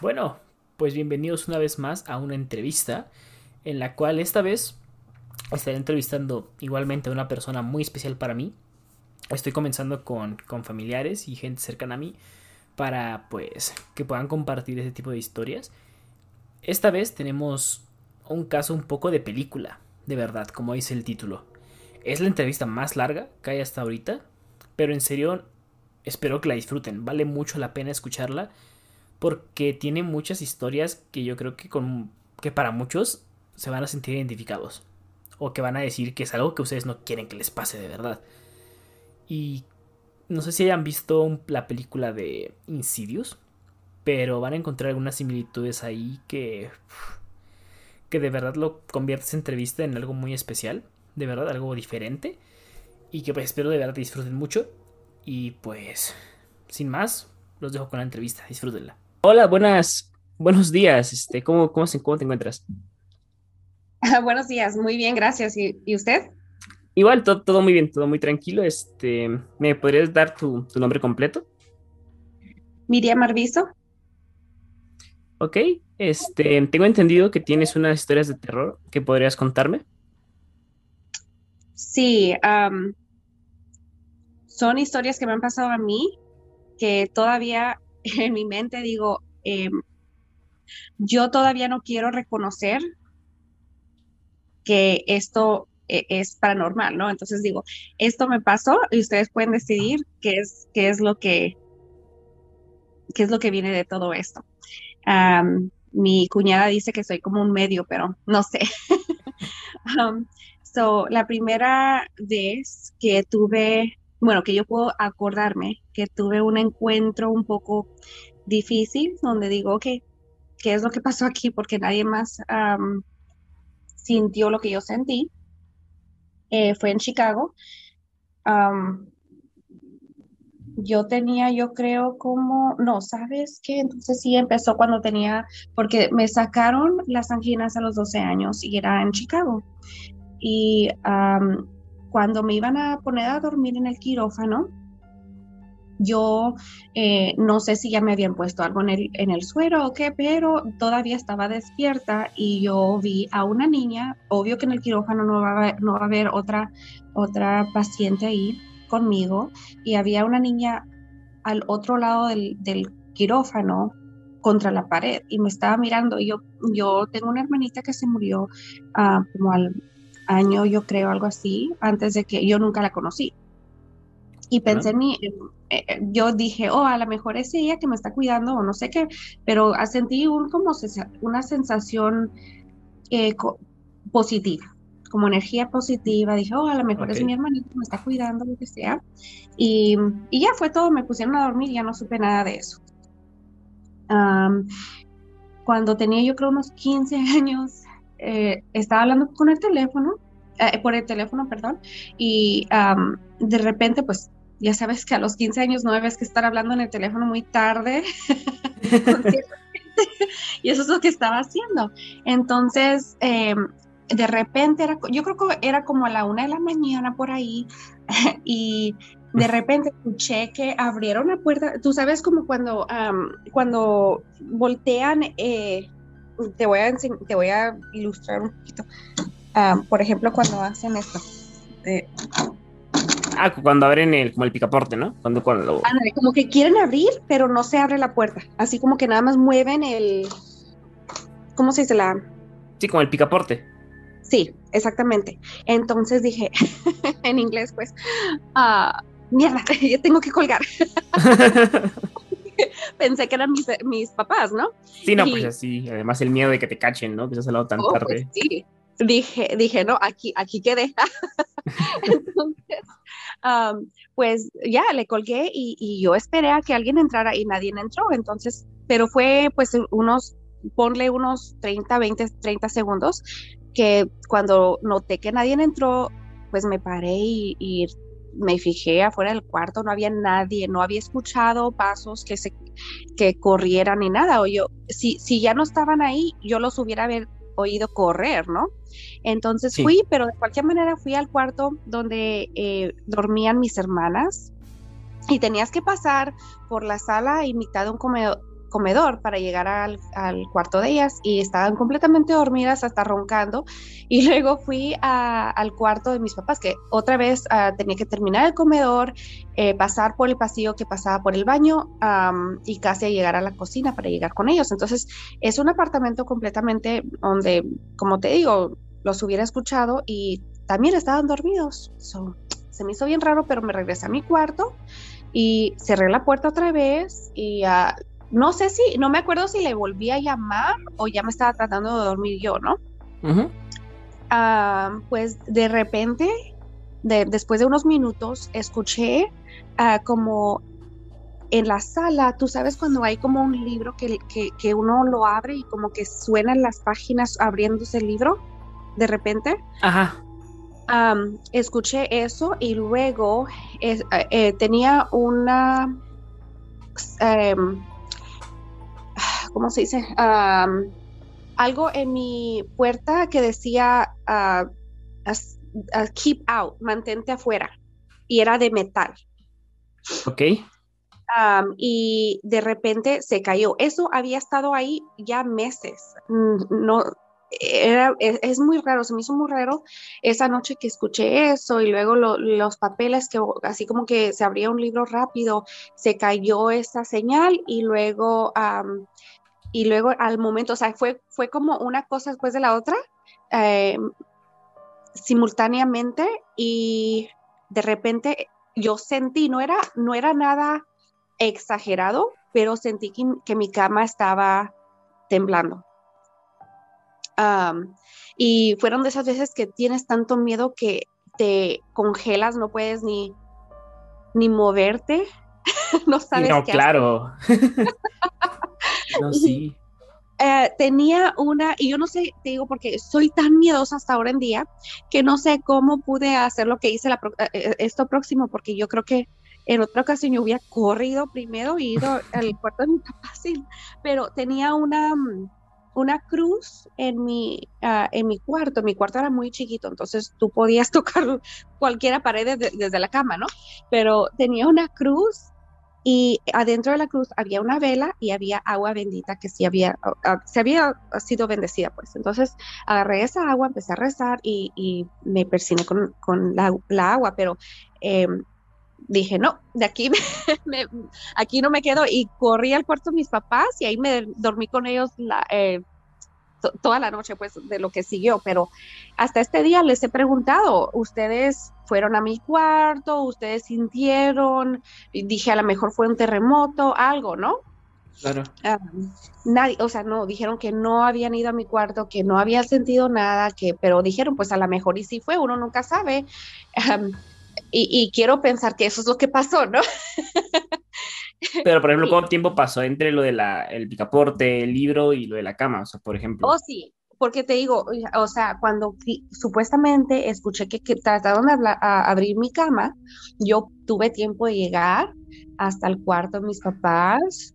Bueno, pues bienvenidos una vez más a una entrevista en la cual esta vez estaré entrevistando igualmente a una persona muy especial para mí. Estoy comenzando con, con familiares y gente cercana a mí para pues que puedan compartir ese tipo de historias. Esta vez tenemos un caso un poco de película, de verdad, como dice el título. Es la entrevista más larga que hay hasta ahorita, pero en serio espero que la disfruten. Vale mucho la pena escucharla porque tiene muchas historias que yo creo que, con, que para muchos se van a sentir identificados o que van a decir que es algo que ustedes no quieren que les pase de verdad. Y no sé si hayan visto la película de Insidious, pero van a encontrar algunas similitudes ahí que que de verdad lo convierte esa entrevista en algo muy especial, de verdad algo diferente y que pues espero de verdad disfruten mucho y pues sin más los dejo con la entrevista, disfrútenla. Hola, buenas, buenos días. Este, ¿cómo, cómo, cómo te encuentras? Buenos días, muy bien, gracias. ¿Y, y usted? Igual, todo, todo, muy bien, todo muy tranquilo. Este, ¿Me podrías dar tu, tu nombre completo? Miriam Marviso. Ok, este, tengo entendido que tienes unas historias de terror que podrías contarme. Sí, um, son historias que me han pasado a mí que todavía en mi mente digo, eh, yo todavía no quiero reconocer que esto e, es paranormal, ¿no? Entonces digo, esto me pasó y ustedes pueden decidir qué es, qué es lo que qué es lo que viene de todo esto. Mi cuñada dice que soy como un medio, pero no sé. um, so, la primera vez que tuve bueno, que yo puedo acordarme que tuve un encuentro un poco difícil donde digo, ok, ¿qué es lo que pasó aquí? Porque nadie más sintió lo que yo sentí. Eh, fue en Chicago. yo tenía, yo creo, como, no, ¿sabes qué? Entonces sí empezó cuando tenía, porque me sacaron las anginas a los 12 años y era en Chicago. Y cuando me iban a poner a dormir en el quirófano, yo eh, no sé si ya me habían puesto algo en el, en el suero o qué, pero todavía estaba despierta y yo vi a una niña, obvio que en el quirófano no va a haber, no va a haber otra, otra paciente ahí conmigo, y había una niña al otro lado del, del quirófano contra la pared y me estaba mirando. Y yo, yo tengo una hermanita que se murió uh, como al año, yo creo, algo así, antes de que yo nunca la conocí. Y pensé en mí, eh, eh, yo dije, oh, a lo mejor es ella que me está cuidando o no sé qué, pero sentí un, como una sensación eh, positiva, como energía positiva. Dije, oh, a lo mejor es mi hermanito que me está cuidando, lo que sea. Y, y, ya fue todo, me pusieron a dormir y ya no supe nada de eso. cuando tenía yo creo unos 15 años, eh, estaba hablando con el teléfono, eh, por el teléfono, perdón, y de repente, pues ya sabes que a los 15 años no debes que estar hablando en el teléfono muy tarde. y eso es lo que estaba haciendo. Entonces, em, de repente, era, yo creo que era como a la una de la mañana por ahí, y de repente escuché que abrieron la puerta. Tú sabes como cuando, cuando voltean eh, te voy a, te voy a ilustrar un poquito. Ah, por ejemplo, cuando hacen esto. Ah, cuando abren el, como el picaporte, ¿no? Cuando, cuando como que quieren abrir, pero no se abre la puerta. Así como que nada más mueven el. ¿Cómo se dice la? Sí, como el picaporte. Sí, exactamente. Entonces dije, en inglés, pues, uh, mierda, yo tengo que colgar. pensé que eran mis, mis, papás, ¿no? Sí, no, pues así, además el miedo de que te cachen, ¿no? Que se has hablado tan oh, pues tarde. sí, dije, dije, no, aquí, aquí quedé. Entonces, pues ya le colgué y, y, yo esperé a que alguien entrara y nadie entró. Entonces, pero fue pues unos, ponle unos 30, 20, 30 segundos que cuando noté que nadie entró, pues me paré y, y me fijé afuera del cuarto, no había nadie, no había escuchado pasos que se que corrieran ni nada. O yo, si, si ya no estaban ahí, yo los hubiera oído correr, ¿no? Entonces fui, pero de cualquier manera fui al cuarto donde eh, dormían mis hermanas y tenías que pasar por la sala y mitad de un comedor, comedor para llegar al, cuarto de ellas y estaban completamente dormidas hasta roncando. Y luego fui al cuarto de mis papás, que otra vez ah, tenía que terminar el comedor, eh, pasar por el pasillo que pasaba por el baño y casi llegar a la cocina para llegar con ellos. Entonces es un apartamento completamente donde, como te digo, los hubiera escuchado y también estaban dormidos. se me hizo bien raro, pero me regresé a mi cuarto y cerré la puerta otra vez y uh, no sé si, no me acuerdo si le volví a llamar o ya me estaba tratando de dormir yo, ¿no? Ah, pues de repente, después de unos minutos, escuché ah, como en la sala, tú sabes cuando hay como un libro que, que, uno lo abre y como que suenan las páginas abriéndose el libro, de repente. Ajá. escuché eso y luego eh, eh, tenía una... Em, ¿cómo se dice? algo en mi puerta que decía uh, keep out, mantente afuera. Y era de metal. Ok. y de repente se cayó. Eso había estado ahí ya meses. Mm, no, era, es, muy raro, se me hizo muy raro esa noche que escuché eso y luego los papeles que así como que se abría un libro rápido, se cayó esa señal y luego y luego al momento, o sea, fue, fue como una cosa después de la otra, eh, simultáneamente, y de repente yo sentí, no era, no era nada exagerado, pero sentí que, mi cama estaba temblando. y fueron de esas veces que tienes tanto miedo que te congelas, no puedes ni, ni moverte, no sabes. No, claro. sí. Eh, tenía una, y yo no sé, te digo, porque soy tan miedosa hasta ahora en día, que no sé cómo pude hacer lo que hice la, eh, eh, esto próximo, porque yo creo que en otra ocasión yo hubiera corrido primero y ido al cuarto de mi papá, sí, pero tenía una, una cruz en mi, ah, en mi cuarto, mi cuarto era muy chiquito, entonces tú podías tocar cualquiera pared desde la cama, ¿no? Pero tenía una cruz y adentro de la cruz había una vela y había agua bendita que sí había, se había sido bendecida, pues. Entonces agarré esa agua, empecé a rezar y, me persiné con, la, agua, pero em, dije, no, de aquí, aquí no me quedo y corrí al cuarto de mis papás y ahí me dormí con ellos la, eh, toda la noche, pues, de lo que siguió, pero hasta este día les he preguntado, ¿ustedes fueron a mi cuarto? ¿Ustedes sintieron? dije, a lo mejor fue un terremoto, algo, ¿no? Claro. Ah, nadie, o sea, no, dijeron que no habían ido a mi cuarto, que no habían sentido nada, que, pero dijeron, pues a lo mejor y sí fue, uno nunca sabe. y, y, quiero pensar que eso es lo que pasó, ¿no? Pero, por ejemplo, ¿cuánto tiempo pasó entre lo del el picaporte, el libro y lo de la cama? O sea, por ejemplo. Oh, sí, porque te digo, o sea, cuando supuestamente escuché que, trataron de abrir mi cama, yo tuve tiempo de llegar hasta el cuarto de mis papás,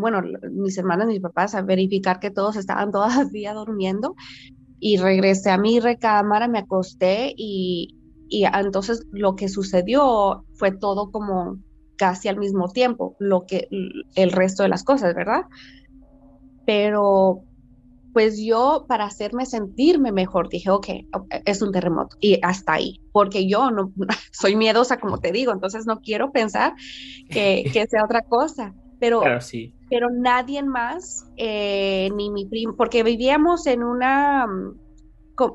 bueno, mis hermanas mis papás, a verificar que todos estaban todavía durmiendo y regresé a mi recámara, me acosté y, y entonces lo que sucedió fue todo como casi al mismo tiempo lo que el resto de las cosas, ¿verdad? Pero pues yo para hacerme sentirme mejor dije, ok, es un terremoto y hasta ahí, porque yo no soy miedosa, como te digo, entonces no quiero pensar que, sea otra cosa, pero, sí. pero nadie más, eh, ni mi primo, porque vivíamos en una,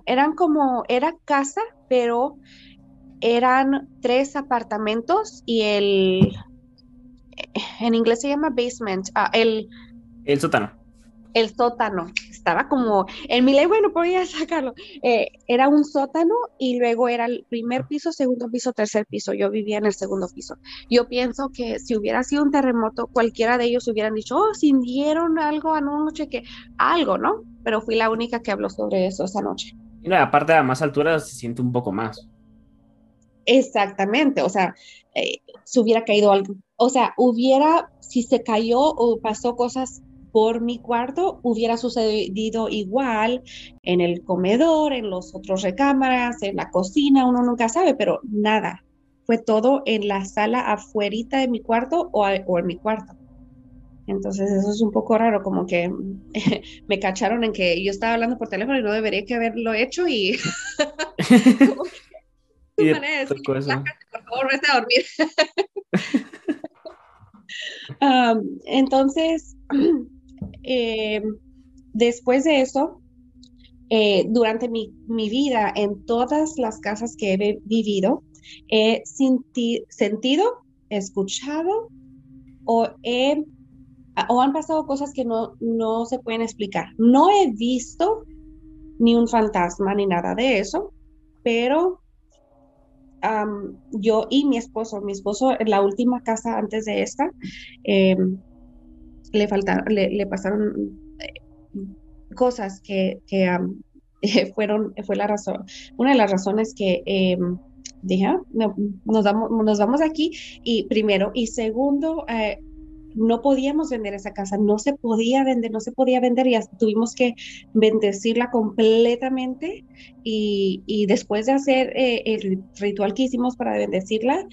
eran como, era casa, pero eran tres apartamentos y el, en inglés se llama basement, ah, el, el sótano. El sótano, estaba como, en mi lengua no podía sacarlo, eh, era un sótano y luego era el primer piso, segundo piso, tercer piso, yo vivía en el segundo piso. Yo pienso que si hubiera sido un terremoto, cualquiera de ellos hubieran dicho, oh, sintieron algo anoche, que algo, ¿no? Pero fui la única que habló sobre eso esa noche. Y aparte a más altura se siente un poco más. Exactamente, o sea, eh, se hubiera caído algo. O sea, hubiera, si se cayó o pasó cosas por mi cuarto, hubiera sucedido igual en el comedor, en los otros recámaras, en la cocina, uno nunca sabe, pero nada. Fue todo en la sala afuerita de mi cuarto o, o en mi cuarto. Entonces eso es un poco raro, como que me cacharon en que yo estaba hablando por teléfono y no debería que haberlo hecho y... como que, manera de decir, por favor, vete a dormir. um, entonces, eh, después de eso, eh, durante mi, mi, vida, en todas las casas que he vivido, he sentido, escuchado o, he, o han pasado cosas que no, no se pueden explicar. No he visto ni un fantasma ni nada de eso, pero yo y mi esposo, mi esposo en la última casa antes de esta, em, le, faltaron, le, pasaron eh, cosas que, que fueron, fue la razón, una de las razones que em, dije, ah, nos, vamos, nos vamos aquí y primero, y segundo, eh, no podíamos vender esa casa, no se podía vender, no se podía vender y tuvimos que bendecirla completamente y, y después de hacer eh, el ritual que hicimos para bendecirla,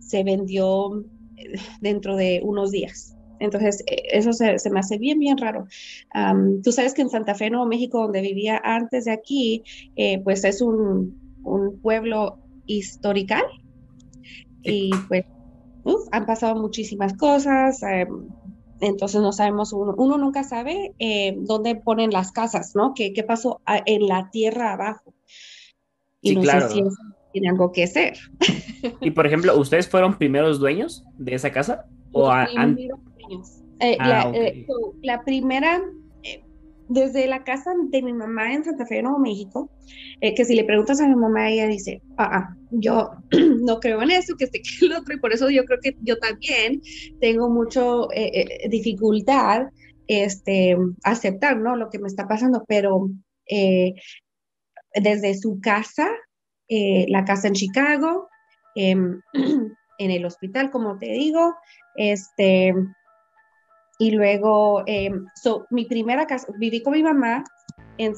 se vendió eh, dentro de unos días. Entonces, eh, eso se, me hace bien, bien raro. tú sabes que en Santa Fe, Nuevo México, donde vivía antes de aquí, eh, pues es un, pueblo histórico y pues han pasado muchísimas cosas. Em, entonces no sabemos, uno, uno nunca sabe eh, dónde ponen las casas, ¿no? ¿Qué, qué pasó en la tierra abajo? Y no sé si tiene algo que ser. Y por ejemplo, ¿ustedes fueron primeros dueños de esa casa? ¿O eh, ah, eh, la, primera, eh, desde la casa de mi mamá en Santa Fe, Nuevo México, que si le preguntas a mi mamá, ella dice, ah, ah yo no creo en eso, que este que el otro, y por eso yo creo que yo también tengo mucho dificultad este, aceptar, ¿no? Lo que me está pasando, pero desde su casa, la casa en Chicago, em, en el hospital, como te digo, este, y luego, eh, mi primera casa, viví con mi mamá en,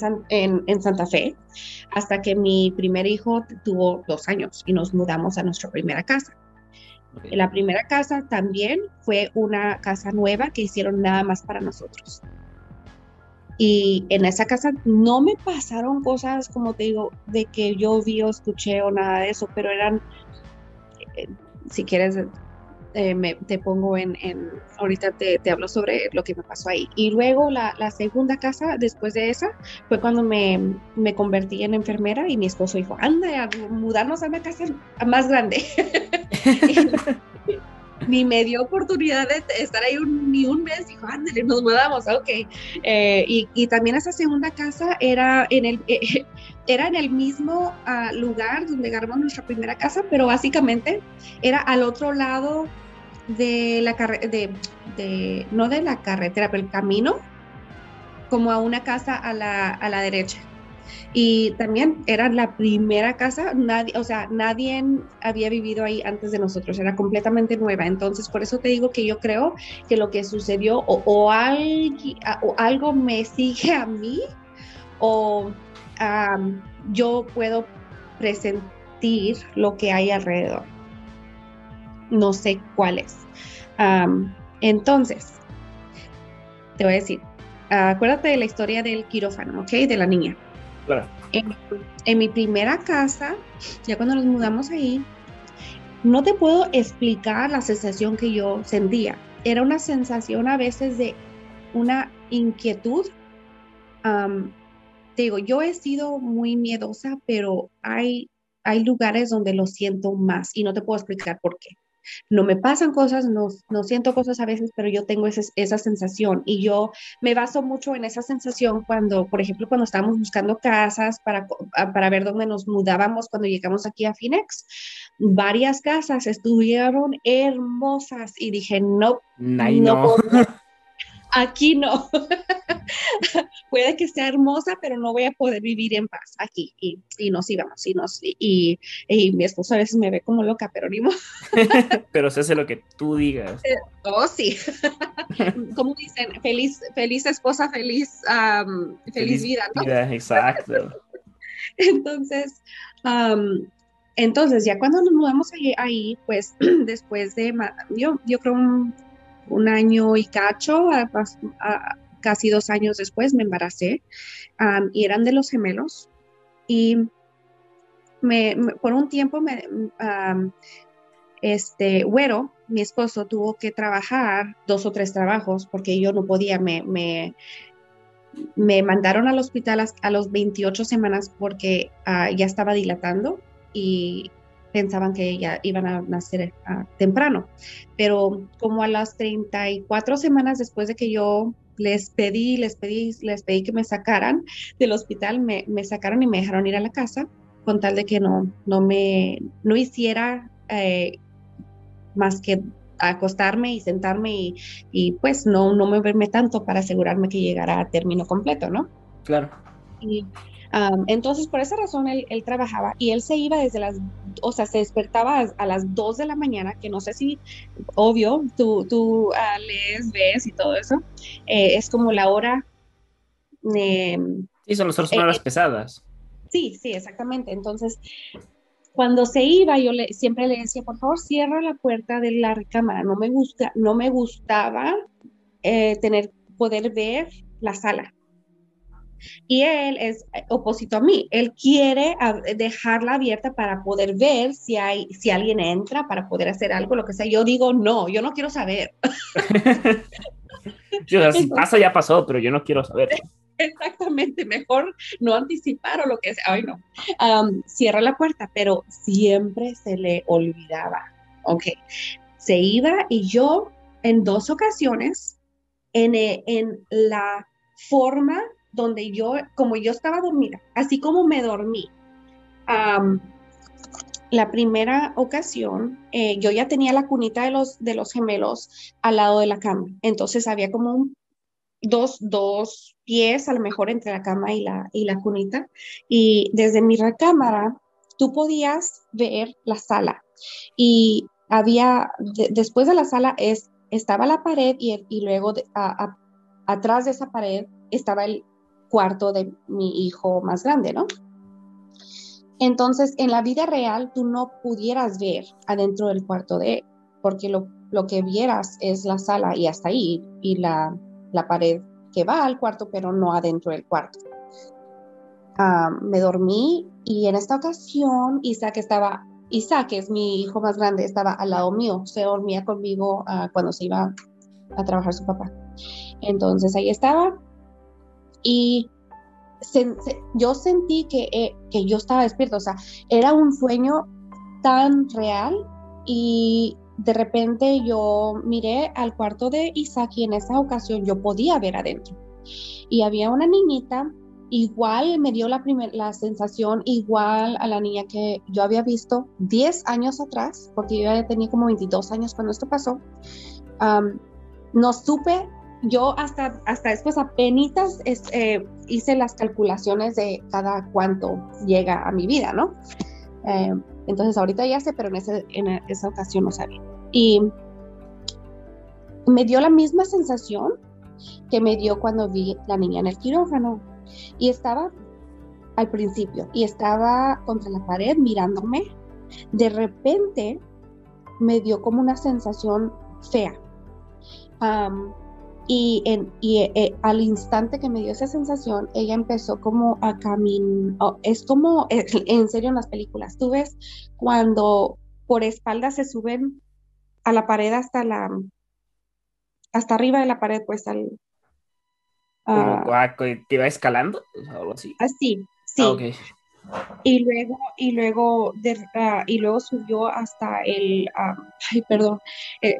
en, Santa Fe hasta que mi primer hijo tuvo dos años y nos mudamos a nuestra primera casa. La primera casa también fue una casa nueva que hicieron nada más para nosotros. Y en esa casa no me pasaron cosas, como te digo, de que yo vi o escuché o nada de eso, pero eran, eh, si quieres eh, me, te pongo en, en ahorita te, te, hablo sobre lo que me pasó ahí. Y luego la, la segunda casa, después de esa, fue cuando me, me, convertí en enfermera y mi esposo dijo, anda, a mudarnos a una casa más grande. ni me dio oportunidad de estar ahí ni un mes, dijo, ándale, nos mudamos, ok. Eh, y, y, también esa segunda casa era en el, eh, era en el mismo ah, lugar donde agarramos nuestra primera casa, pero básicamente era al otro lado de la carretera, de, no de la carretera, pero el camino, como a una casa a la, a la derecha. Y también era la primera casa, nadie, o sea, nadie había vivido ahí antes de nosotros, era completamente nueva. Entonces, por eso te digo que yo creo que lo que sucedió o, o, o algo me sigue a mí o yo puedo presentir lo que hay alrededor. No sé cuál es. entonces, te voy a decir, acuérdate de la historia del quirófano, ¿ok? De la niña. En, mi primera casa, ya cuando nos mudamos ahí, no te puedo explicar la sensación que yo sentía. Era una sensación a veces de una inquietud digo, yo he sido muy miedosa, pero hay, hay lugares donde lo siento más y no te puedo explicar por qué. No me pasan cosas, no, no siento cosas a veces, pero yo tengo esa, esa sensación y yo me baso mucho en esa sensación cuando, por ejemplo, cuando estábamos buscando casas para, para ver dónde nos mudábamos cuando llegamos aquí a Phoenix, varias casas estuvieron hermosas y dije, no, no, no. aquí no. Puede que sea hermosa, pero no voy a poder vivir en paz aquí. Y, y nos íbamos, y, nos, y, y, mi esposo a veces me ve como loca, pero ni modo. pero se hace lo que tú digas. Eh, oh, sí. como dicen, feliz, feliz esposa, feliz, feliz, vida, ¿no? Vida, exacto. entonces, entonces, ya cuando nos mudamos ahí, ahí pues después de, yo, yo creo un un año y cacho, casi dos años después me embaracé y eran de los gemelos. Y por un tiempo este, Güero, mi esposo, tuvo que trabajar dos o tres trabajos porque yo no podía, me, me, mandaron al hospital a, los 28 semanas porque ah, ya estaba dilatando y pensaban que ya iban a nacer ah, temprano. Pero como a las 34 semanas después de que yo les pedí, les pedí, les pedí que me sacaran del hospital, me, me sacaron y me dejaron ir a la casa con tal de que no, no me, no hiciera eh, más que acostarme y sentarme y, pues no, no moverme tanto para asegurarme que llegara a término completo, ¿no? Claro. Y entonces por esa razón él, trabajaba y él se iba desde las, o sea, se despertaba a, las 2 de la mañana, que no sé si, obvio, tú, tú ah, lees, ves y todo eso, eh, es como la hora... sí, son las horas eh, pesadas. Sí, sí, exactamente. Entonces, cuando se iba, yo le, siempre le decía, por favor, cierra la puerta de la recámara. No me gusta, no me gustaba eh, tener, poder ver la sala. Y él es opuesto a mí. Él quiere dejarla abierta para poder ver si hay, si alguien entra, para poder hacer algo, lo que sea. Yo digo, no, yo no quiero saber. si pasa, ya pasó, pero yo no quiero saber. Exactamente, mejor no anticipar o lo que sea. Ay, no. cierra la puerta, pero siempre se le olvidaba. Ok. Se iba y yo en dos ocasiones, en, eh, en la forma donde yo, como yo estaba dormida, así como me dormí, la primera ocasión, eh, yo ya tenía la cunita de los, de los gemelos al lado de la cama. Entonces había como un dos, dos pies a lo mejor entre la cama y la, y la cunita. Y desde mi recámara tú podías ver la sala. Y había, después de la sala es, estaba la pared y, y luego atrás de esa pared estaba el cuarto de mi hijo más grande, ¿no? Entonces, en la vida real, tú no pudieras ver adentro del cuarto de porque lo, lo que vieras es la sala y hasta ahí, y la, la pared que va al cuarto, pero no adentro del cuarto. Ah, me dormí y en esta ocasión Isaac estaba, Isaac es mi hijo más grande, estaba al lado mío, se dormía conmigo ah, cuando se iba a trabajar su papá. Entonces ahí estaba y yo sentí que, eh, que yo estaba despierto, o sea, era un sueño tan real y de repente yo miré al cuarto de Isaac y en esa ocasión yo podía ver adentro. Y había una niñita, igual me dio la, primer, la sensación igual a la niña que yo había visto 10 años atrás, porque yo tenía como 22 años cuando esto pasó. no supe, yo hasta, hasta después apenas eh, hice las calculaciones de cada cuánto llega a mi vida, ¿no? Eh, entonces ahorita ya sé, pero en, en esa ocasión no sabía. Y me dio la misma sensación que me dio cuando vi la niña en el quirófano. Y estaba al principio, y estaba contra la pared mirándome. De repente me dio como una sensación fea. Y, en, y eh, al instante que me dio esa sensación, ella empezó como a caminar. Oh, es como, en serio, en las películas, tú ves cuando por espaldas se suben a la pared hasta la hasta arriba de la pared, pues al uh, ¿Te iba escalando? algo así. Así, sí. Ah, y luego, y luego, ah, y luego subió hasta el, ay, perdón, eh,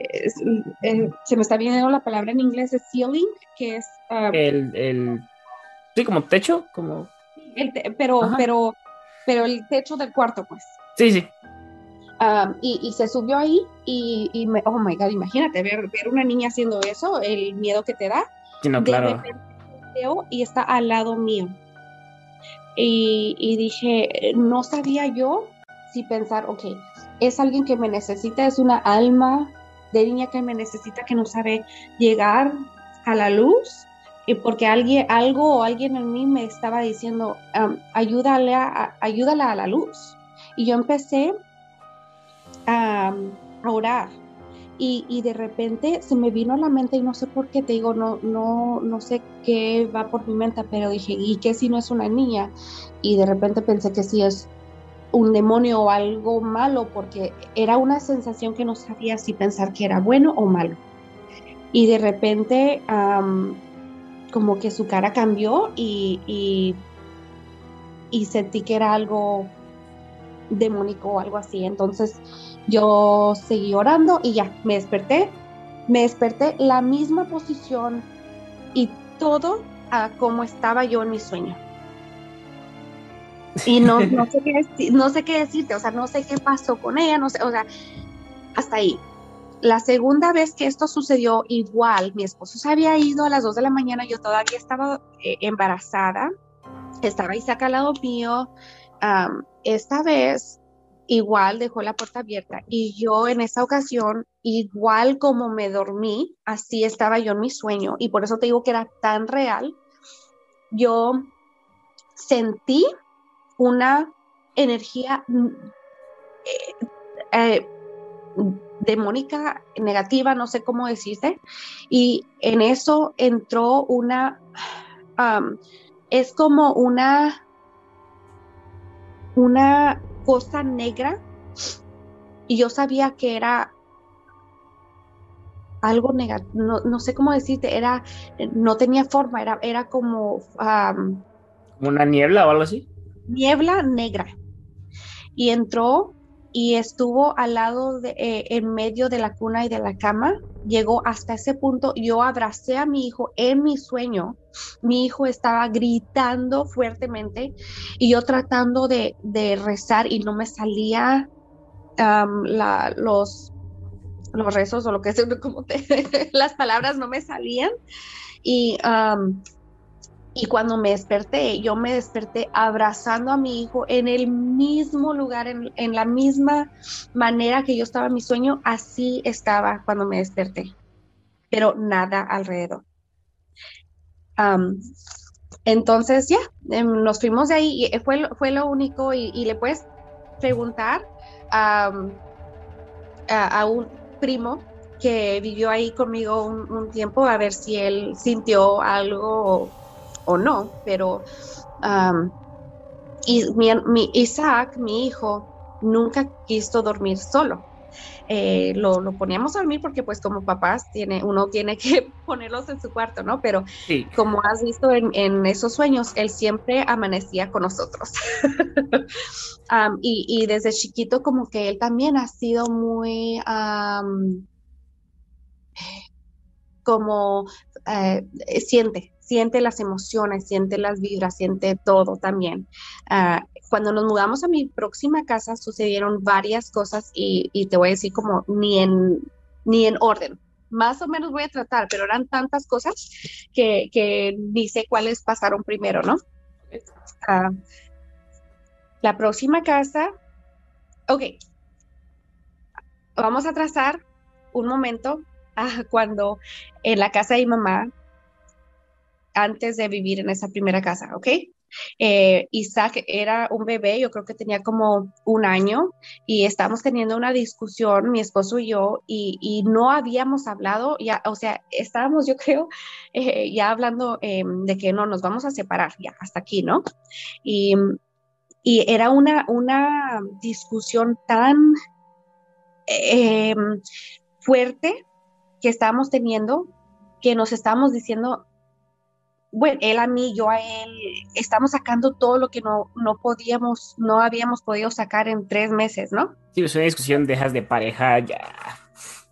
eh, se me está viendo la palabra en inglés, es ceiling, que es... el, el, sí, como techo, como... pero, pero, pero el techo del cuarto, pues. Sí, sí y, se subió ahí y, y me, oh my god, imagínate ver, ver una niña haciendo eso, el miedo que te da. Sí, no, claro. y está al lado mío. Y, dije, no sabía yo si pensar, ok, es alguien que me necesita, es una alma de niña que me necesita, que no sabe llegar a la luz, y porque alguien, algo o alguien en mí me estaba diciendo, a, ayúdala a la luz. Y yo empecé a, orar. Y, de repente se me vino a la mente y no sé por qué, te digo, no, no, no sé qué va por mi mente, pero dije, ¿y qué si no es una niña? Y de repente pensé que sí es un demonio o algo malo, porque era una sensación que no sabía si pensar que era bueno o malo. Y de repente, como que su cara cambió y, y, sentí que era algo demónico o algo así. Entonces, yo seguí orando y ya, me desperté, me desperté la misma posición y todo a como estaba yo en mi sueño. Y no, no, sé qué, no sé qué decirte, o sea, no sé qué pasó con ella, no sé, o sea, hasta ahí. La segunda vez que esto sucedió, igual, mi esposo se había ido a las 2 de la mañana, yo todavía estaba eh, embarazada, estaba Isaac al lado mío. esta vez igual dejó la puerta abierta. Y yo en esa ocasión, igual como me dormí, así estaba yo en mi sueño. Y por eso te digo que era tan real, yo sentí una energía eh, eh, demónica negativa, no sé cómo decirte, y en eso entró una, es como una, una cosa negra y yo sabía que era algo negativo, no, sé cómo decirte, era, no tenía forma, era, era como... ¿Una niebla o algo así? Niebla negra. Y entró y estuvo al lado, de, eh, en medio de la cuna y de la cama. Llegó hasta ese punto. Yo abracé a mi hijo en mi sueño. Mi hijo estaba gritando fuertemente y yo tratando de, rezar y no me salía la, los, los rezos o lo que sea, como las palabras no me salían. Y y cuando me desperté, yo me desperté abrazando a mi hijo en el mismo lugar, en, la misma manera que yo estaba en mi sueño, así estaba cuando me desperté, pero nada alrededor. entonces ya, em, nos fuimos de ahí y fue, fue lo único y, le puedes preguntar a, un primo que vivió ahí conmigo un, un, tiempo a ver si él sintió algo o no, pero y mi, Isaac, mi hijo, nunca quiso dormir solo. Eh, lo, poníamos a dormir porque pues como papás tiene, uno tiene que ponerlos en su cuarto, ¿no? Pero como has visto en, esos sueños, él siempre amanecía con nosotros. y, desde chiquito como que él también ha sido muy como eh, siente, siente las emociones, siente las vibras, siente todo también. Ah, cuando nos mudamos a mi próxima casa sucedieron varias cosas y, te voy a decir como ni en, ni en orden. Más o menos voy a tratar, pero eran tantas cosas que, que ni sé cuáles pasaron primero, ¿no? Ah, la próxima casa, ok, vamos a trazar un momento ah, cuando en la casa de mi mamá antes de vivir en esa primera casa, ¿ok? Eh, Isaac era un bebé, yo creo que tenía como un año y estábamos teniendo una discusión, mi esposo y yo, y, no habíamos hablado, ya, o sea, estábamos, yo creo, eh, ya hablando em, de que no, nos vamos a separar, ya, hasta aquí, ¿no? Y, era una, una discusión tan em, fuerte que estábamos teniendo que nos estábamos diciendo bueno, él a mí, yo a él, estamos sacando todo lo que no, no podíamos, no habíamos podido sacar en tres meses, ¿no? Sí, es una discusión, dejas de pareja ya.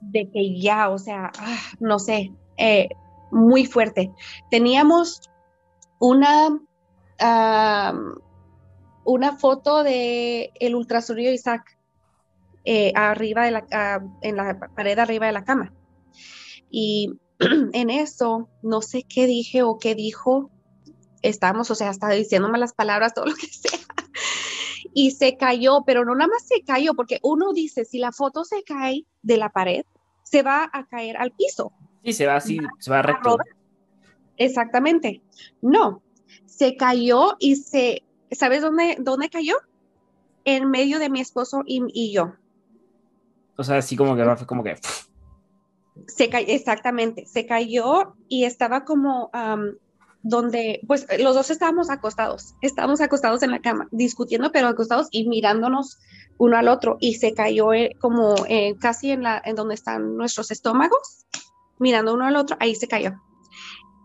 De que ya, o sea, ah, no sé, eh, muy fuerte. Teníamos una, una foto de el ultrasonido Isaac eh, arriba de la, en la pared arriba de la cama. Y en eso, no sé qué dije o qué dijo, estamos, o sea, estaba diciéndome las palabras, todo lo que sea, y se cayó, pero no nada más se cayó, porque uno dice, si la foto se cae de la pared, se va a caer al piso. Sí, se va así, se va recto. Exactamente. No, se cayó y se, ¿sabes dónde, dónde cayó? En medio de mi esposo y, y yo. O sea, así como que fue como que Se cayó, exactamente, se cayó y estaba como donde, pues los dos estábamos acostados, estábamos acostados en la cama, discutiendo, pero acostados y mirándonos uno al otro y se cayó eh, como eh, casi en, la, en donde están nuestros estómagos, mirando uno al otro, ahí se cayó.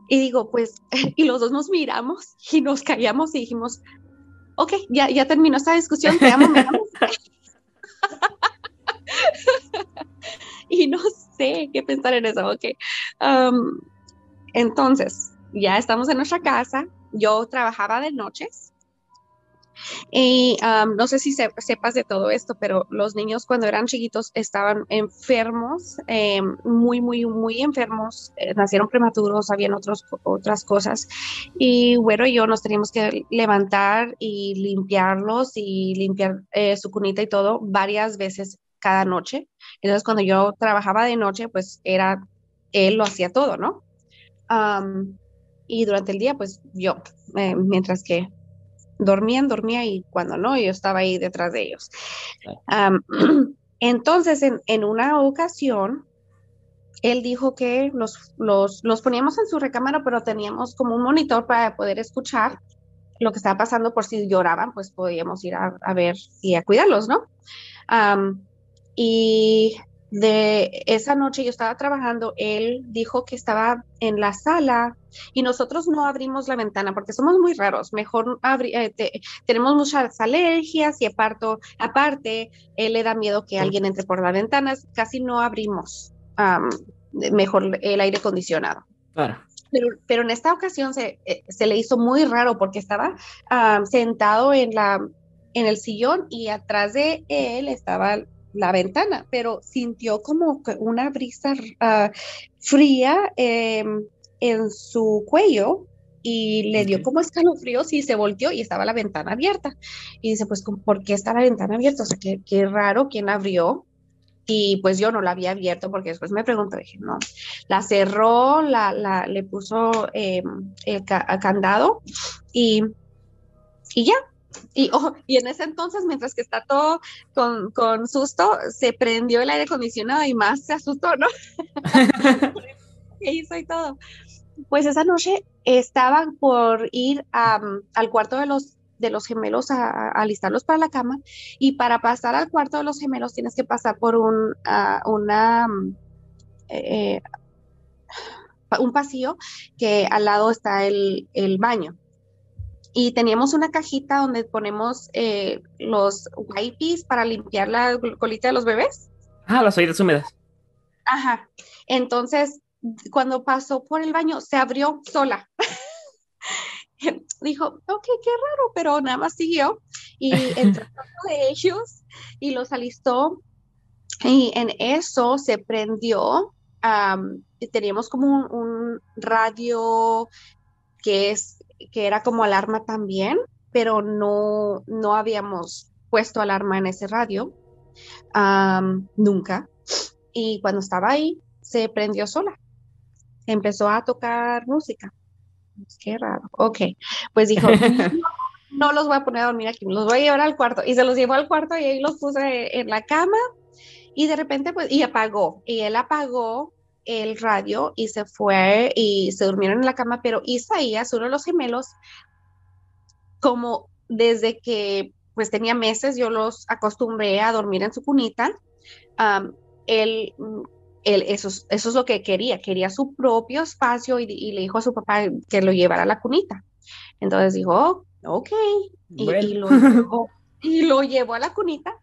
Y digo, pues, y los dos nos miramos y nos callamos y dijimos, ok, ya, ya terminó esta discusión, te amo, me amo. y no sé qué pensar en eso, ok. Entonces, ya estamos en nuestra casa, yo trabajaba de noches y no sé si sepas de todo esto, pero los niños cuando eran chiquitos estaban enfermos, em, muy, muy, muy enfermos, eh, nacieron prematuros, habían otros, otras cosas. Y bueno, yo nos teníamos que levantar y limpiarlos y limpiar eh, su cunita y todo varias veces cada noche. Entonces, cuando yo trabajaba de noche, pues era, él lo hacía todo, ¿no? y durante el día, pues yo, eh, mientras que dormían, dormía y cuando no, yo estaba ahí detrás de ellos. entonces, en, una ocasión, él dijo que los, los, poníamos en su recámara, pero teníamos como un monitor para poder escuchar lo que estaba pasando por si lloraban, pues podíamos ir a, ver y a cuidarlos, ¿no? Y de esa noche yo estaba trabajando, él dijo que estaba en la sala y nosotros no abrimos la ventana porque somos muy raros, mejor eh, tenemos muchas alergias y aparte, aparte, él le da miedo que alguien entre por las ventanas, casi no abrimos mejor el aire acondicionado. Pero, en esta ocasión se, eh, se, le hizo muy raro porque estaba sentado en, la, en el sillón y atrás de él estaba la ventana, pero sintió como una brisa ah, fría em, en su cuello y le dio como escalofríos y se volteó y estaba la ventana abierta. Y dice, pues, ¿por qué está la ventana abierta? O sea, qué, qué raro, ¿quién abrió? Y pues yo no la había abierto porque después me pregunté, dije, no, la cerró, la, la le puso em, el candado y, y ya, y, oh, y en ese entonces, mientras que está todo con, con, susto, se prendió el aire acondicionado y más se asustó, ¿no? ¿Qué hizo y todo? Pues esa noche estaban por ir al cuarto de los, de los gemelos a, alistarlos para la cama y para pasar al cuarto de los gemelos tienes que pasar por un, una, eh, un pasillo que al lado está el, el baño y teníamos una cajita donde ponemos eh, los wipes para limpiar la colita de los bebés. Ah, las oídas húmedas. Ajá. Entonces, cuando pasó por el baño, se abrió sola. Dijo, ok, qué raro, pero nada más siguió y entró de ellos y los alistó y en eso se prendió. teníamos como un, un radio que es que era como alarma también, pero no, no habíamos puesto alarma en ese radio nunca. Y cuando estaba ahí, se prendió sola. Empezó a tocar música. Qué raro. Ok, pues dijo, no, los voy a poner a dormir aquí, los voy a llevar al cuarto. Y se los llevó al cuarto y ahí los puse en la cama. Y de repente, pues, y apagó. Y él apagó el radio y se fue y se durmieron en la cama, pero Isaías, uno de los gemelos, como desde que pues tenía meses, yo los acostumbré a dormir en su cunita, él, él eso, eso, es lo que quería, quería su propio espacio y, le dijo a su papá que lo llevara a la cunita. Entonces dijo, ok, y, lo, y lo llevó a la cunita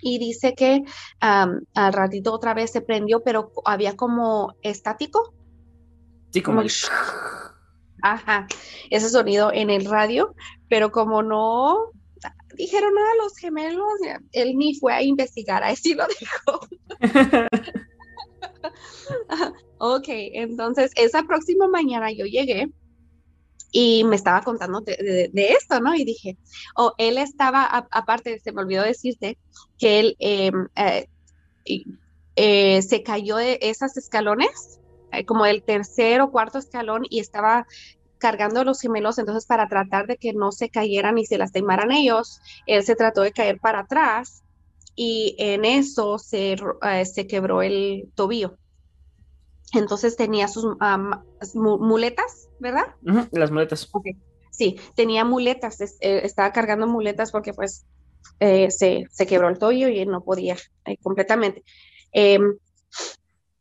y dice que al ratito otra vez se prendió, pero había como estático. Sí, como, Ajá, ese sonido en el radio, pero como no dijeron nada los gemelos, él ni fue a investigar, así lo dejó. ok, entonces esa próxima mañana yo llegué y me estaba contando de, esto, ¿no? Y dije, oh, él estaba, aparte, se me olvidó decirte que él em, eh, eh, se cayó de esos escalones, eh, como el tercer o cuarto escalón, y estaba cargando los gemelos, entonces para tratar de que no se cayeran y se lastimaran ellos, él se trató de caer para atrás y en eso se, se quebró el tobillo. Entonces tenía sus muletas, ¿verdad? las muletas. Sí, tenía muletas, eh, estaba cargando muletas porque pues eh, se, quebró el toyo y no podía eh, completamente. Em,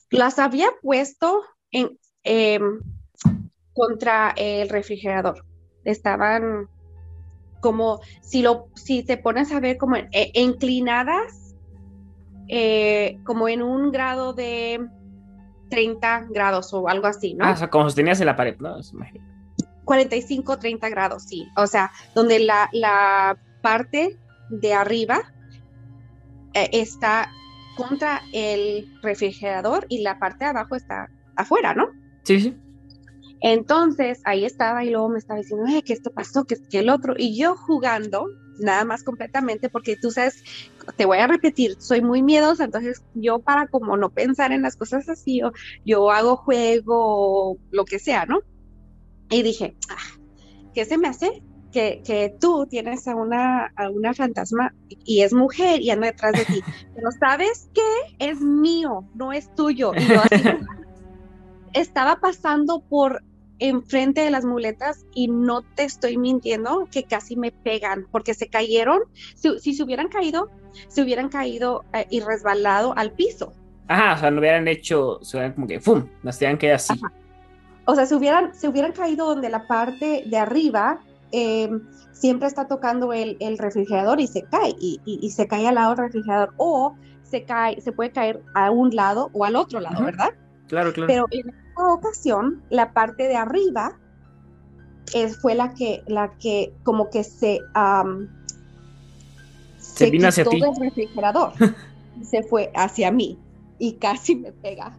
las había puesto en, em, contra el refrigerador. Estaban como, si, lo, si te pones a ver como inclinadas, como en un grado de 30 grados o algo así, ¿no? Ah, o sea, como sostenías en la pared, ¿no? 45, 30 grados, sí. O sea, donde la, la parte de arriba eh, está contra el refrigerador y la parte de abajo está afuera, ¿no? Sí, sí. Entonces ahí estaba y luego me estaba diciendo, eh, que esto pasó, que, que el otro. Y yo jugando, nada más completamente, porque tú sabes, te voy a repetir, soy muy miedosa, entonces yo para como no pensar en las cosas así, yo, yo hago juego, lo que sea, ¿no? Y dije, ah, ¿qué se me hace? Que, que, tú tienes a una, a una fantasma y es mujer y anda detrás de ti. Pero ¿sabes qué? Es mío, no es tuyo. Y yo así, estaba pasando por enfrente de las muletas y no te estoy mintiendo que casi me pegan porque se cayeron. Si, se hubieran caído, se hubieran caído eh, y resbalado al piso. Ajá, o sea, no hubieran hecho, se hubieran como que ¡fum! Las tenían que así. O sea, se hubieran, se hubieran caído donde la parte de arriba em, siempre está tocando el, refrigerador y se cae, y, se cae al lado del refrigerador, o se cae, se puede caer a un lado o al otro lado, ¿verdad? Claro, claro. Pero en esta ocasión, la parte de arriba es, fue la que, la que como que se, se, vino hacia ti. del refrigerador. se fue hacia mí y casi me pega.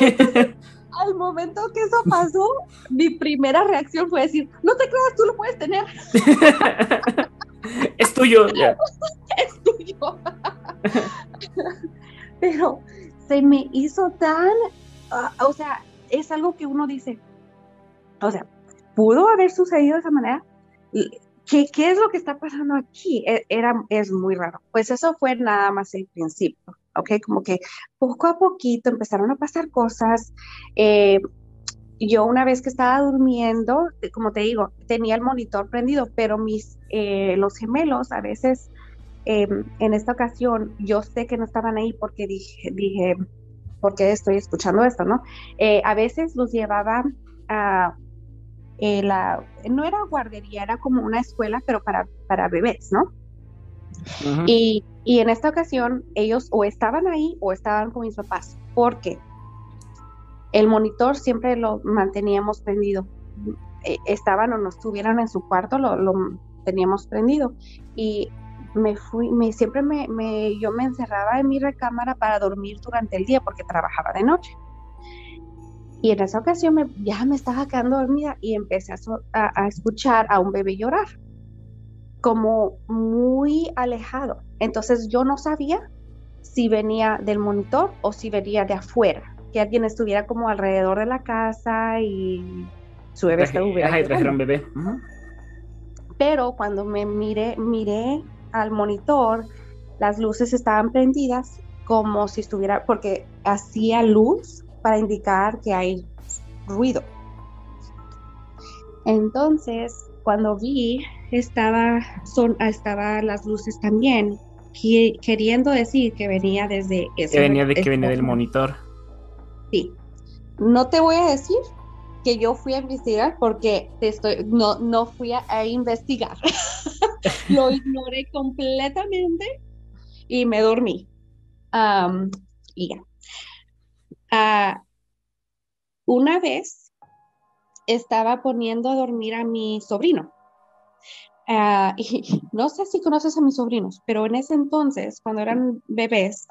al momento que eso pasó, mi primera reacción fue decir, no te creas, tú lo puedes tener. es tuyo. es tuyo. Pero se me hizo tan, ah, o sea, es algo que uno dice, o sea, pudo haber sucedido de esa manera. ¿Qué, ¿Qué, es lo que está pasando aquí? E, era, es muy raro. Pues eso fue nada más el principio. ¿ok? Como que poco a poquito empezaron a pasar cosas. Eh, yo una vez que estaba durmiendo, como te digo, tenía el monitor prendido, pero mis, eh, los gemelos a veces, em, en esta ocasión, yo sé que no estaban ahí porque dije, porque estoy escuchando esto, ¿no? Eh, a veces los llevaba a la, no era guardería, era como una escuela, pero para, para bebés, ¿no? y, en esta ocasión ellos o estaban ahí o estaban con mis papás, porque el monitor siempre lo manteníamos prendido. E, estaban o no estuvieran en su cuarto, lo, teníamos prendido. Y me fui, me, siempre me, yo me encerraba en mi recámara para dormir durante el día porque trabajaba de noche. Y en esa ocasión me, ya me estaba quedando dormida y empecé a escuchar a un bebé llorar como muy alejado. Entonces yo no sabía si venía del monitor o si venía de afuera, que alguien estuviera como alrededor de la casa y su bebé estuviera. un bebé. Pero cuando me miré, miré al monitor, las luces estaban prendidas como si estuviera, porque hacía luz para indicar que hay ruido. Entonces, cuando vi estaba, son, estaba las luces también, queriendo decir que venía desde ese. Que venía de que venía del monitor. Sí. No te voy a decir que yo fui a investigar porque te estoy, no, no fui a, investigar. Lo ignoré completamente y me dormí. y ya. Ah, una vez estaba poniendo a dormir a mi sobrino. Ah, y no sé si conoces a mis sobrinos, pero en ese entonces, cuando eran bebés,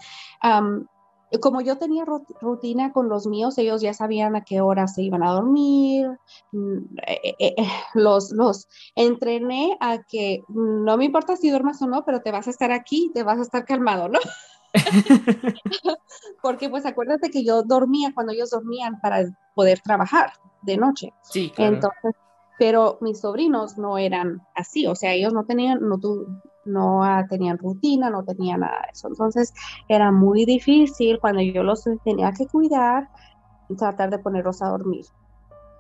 como yo tenía rutina con los míos, ellos ya sabían a qué hora se iban a dormir, mm, eh, eh, eh, los, los entrené a que no me importa si duermas o no, pero te vas a estar aquí, te vas a estar calmado, ¿no? Porque pues acuérdate que yo dormía cuando ellos dormían para poder trabajar de noche. Sí, Entonces pero mis sobrinos no eran así, o sea, ellos no tenían, no, no ah, tenían rutina, no tenían nada de eso. Entonces era muy difícil cuando yo los tenía que cuidar, tratar de ponerlos a dormir.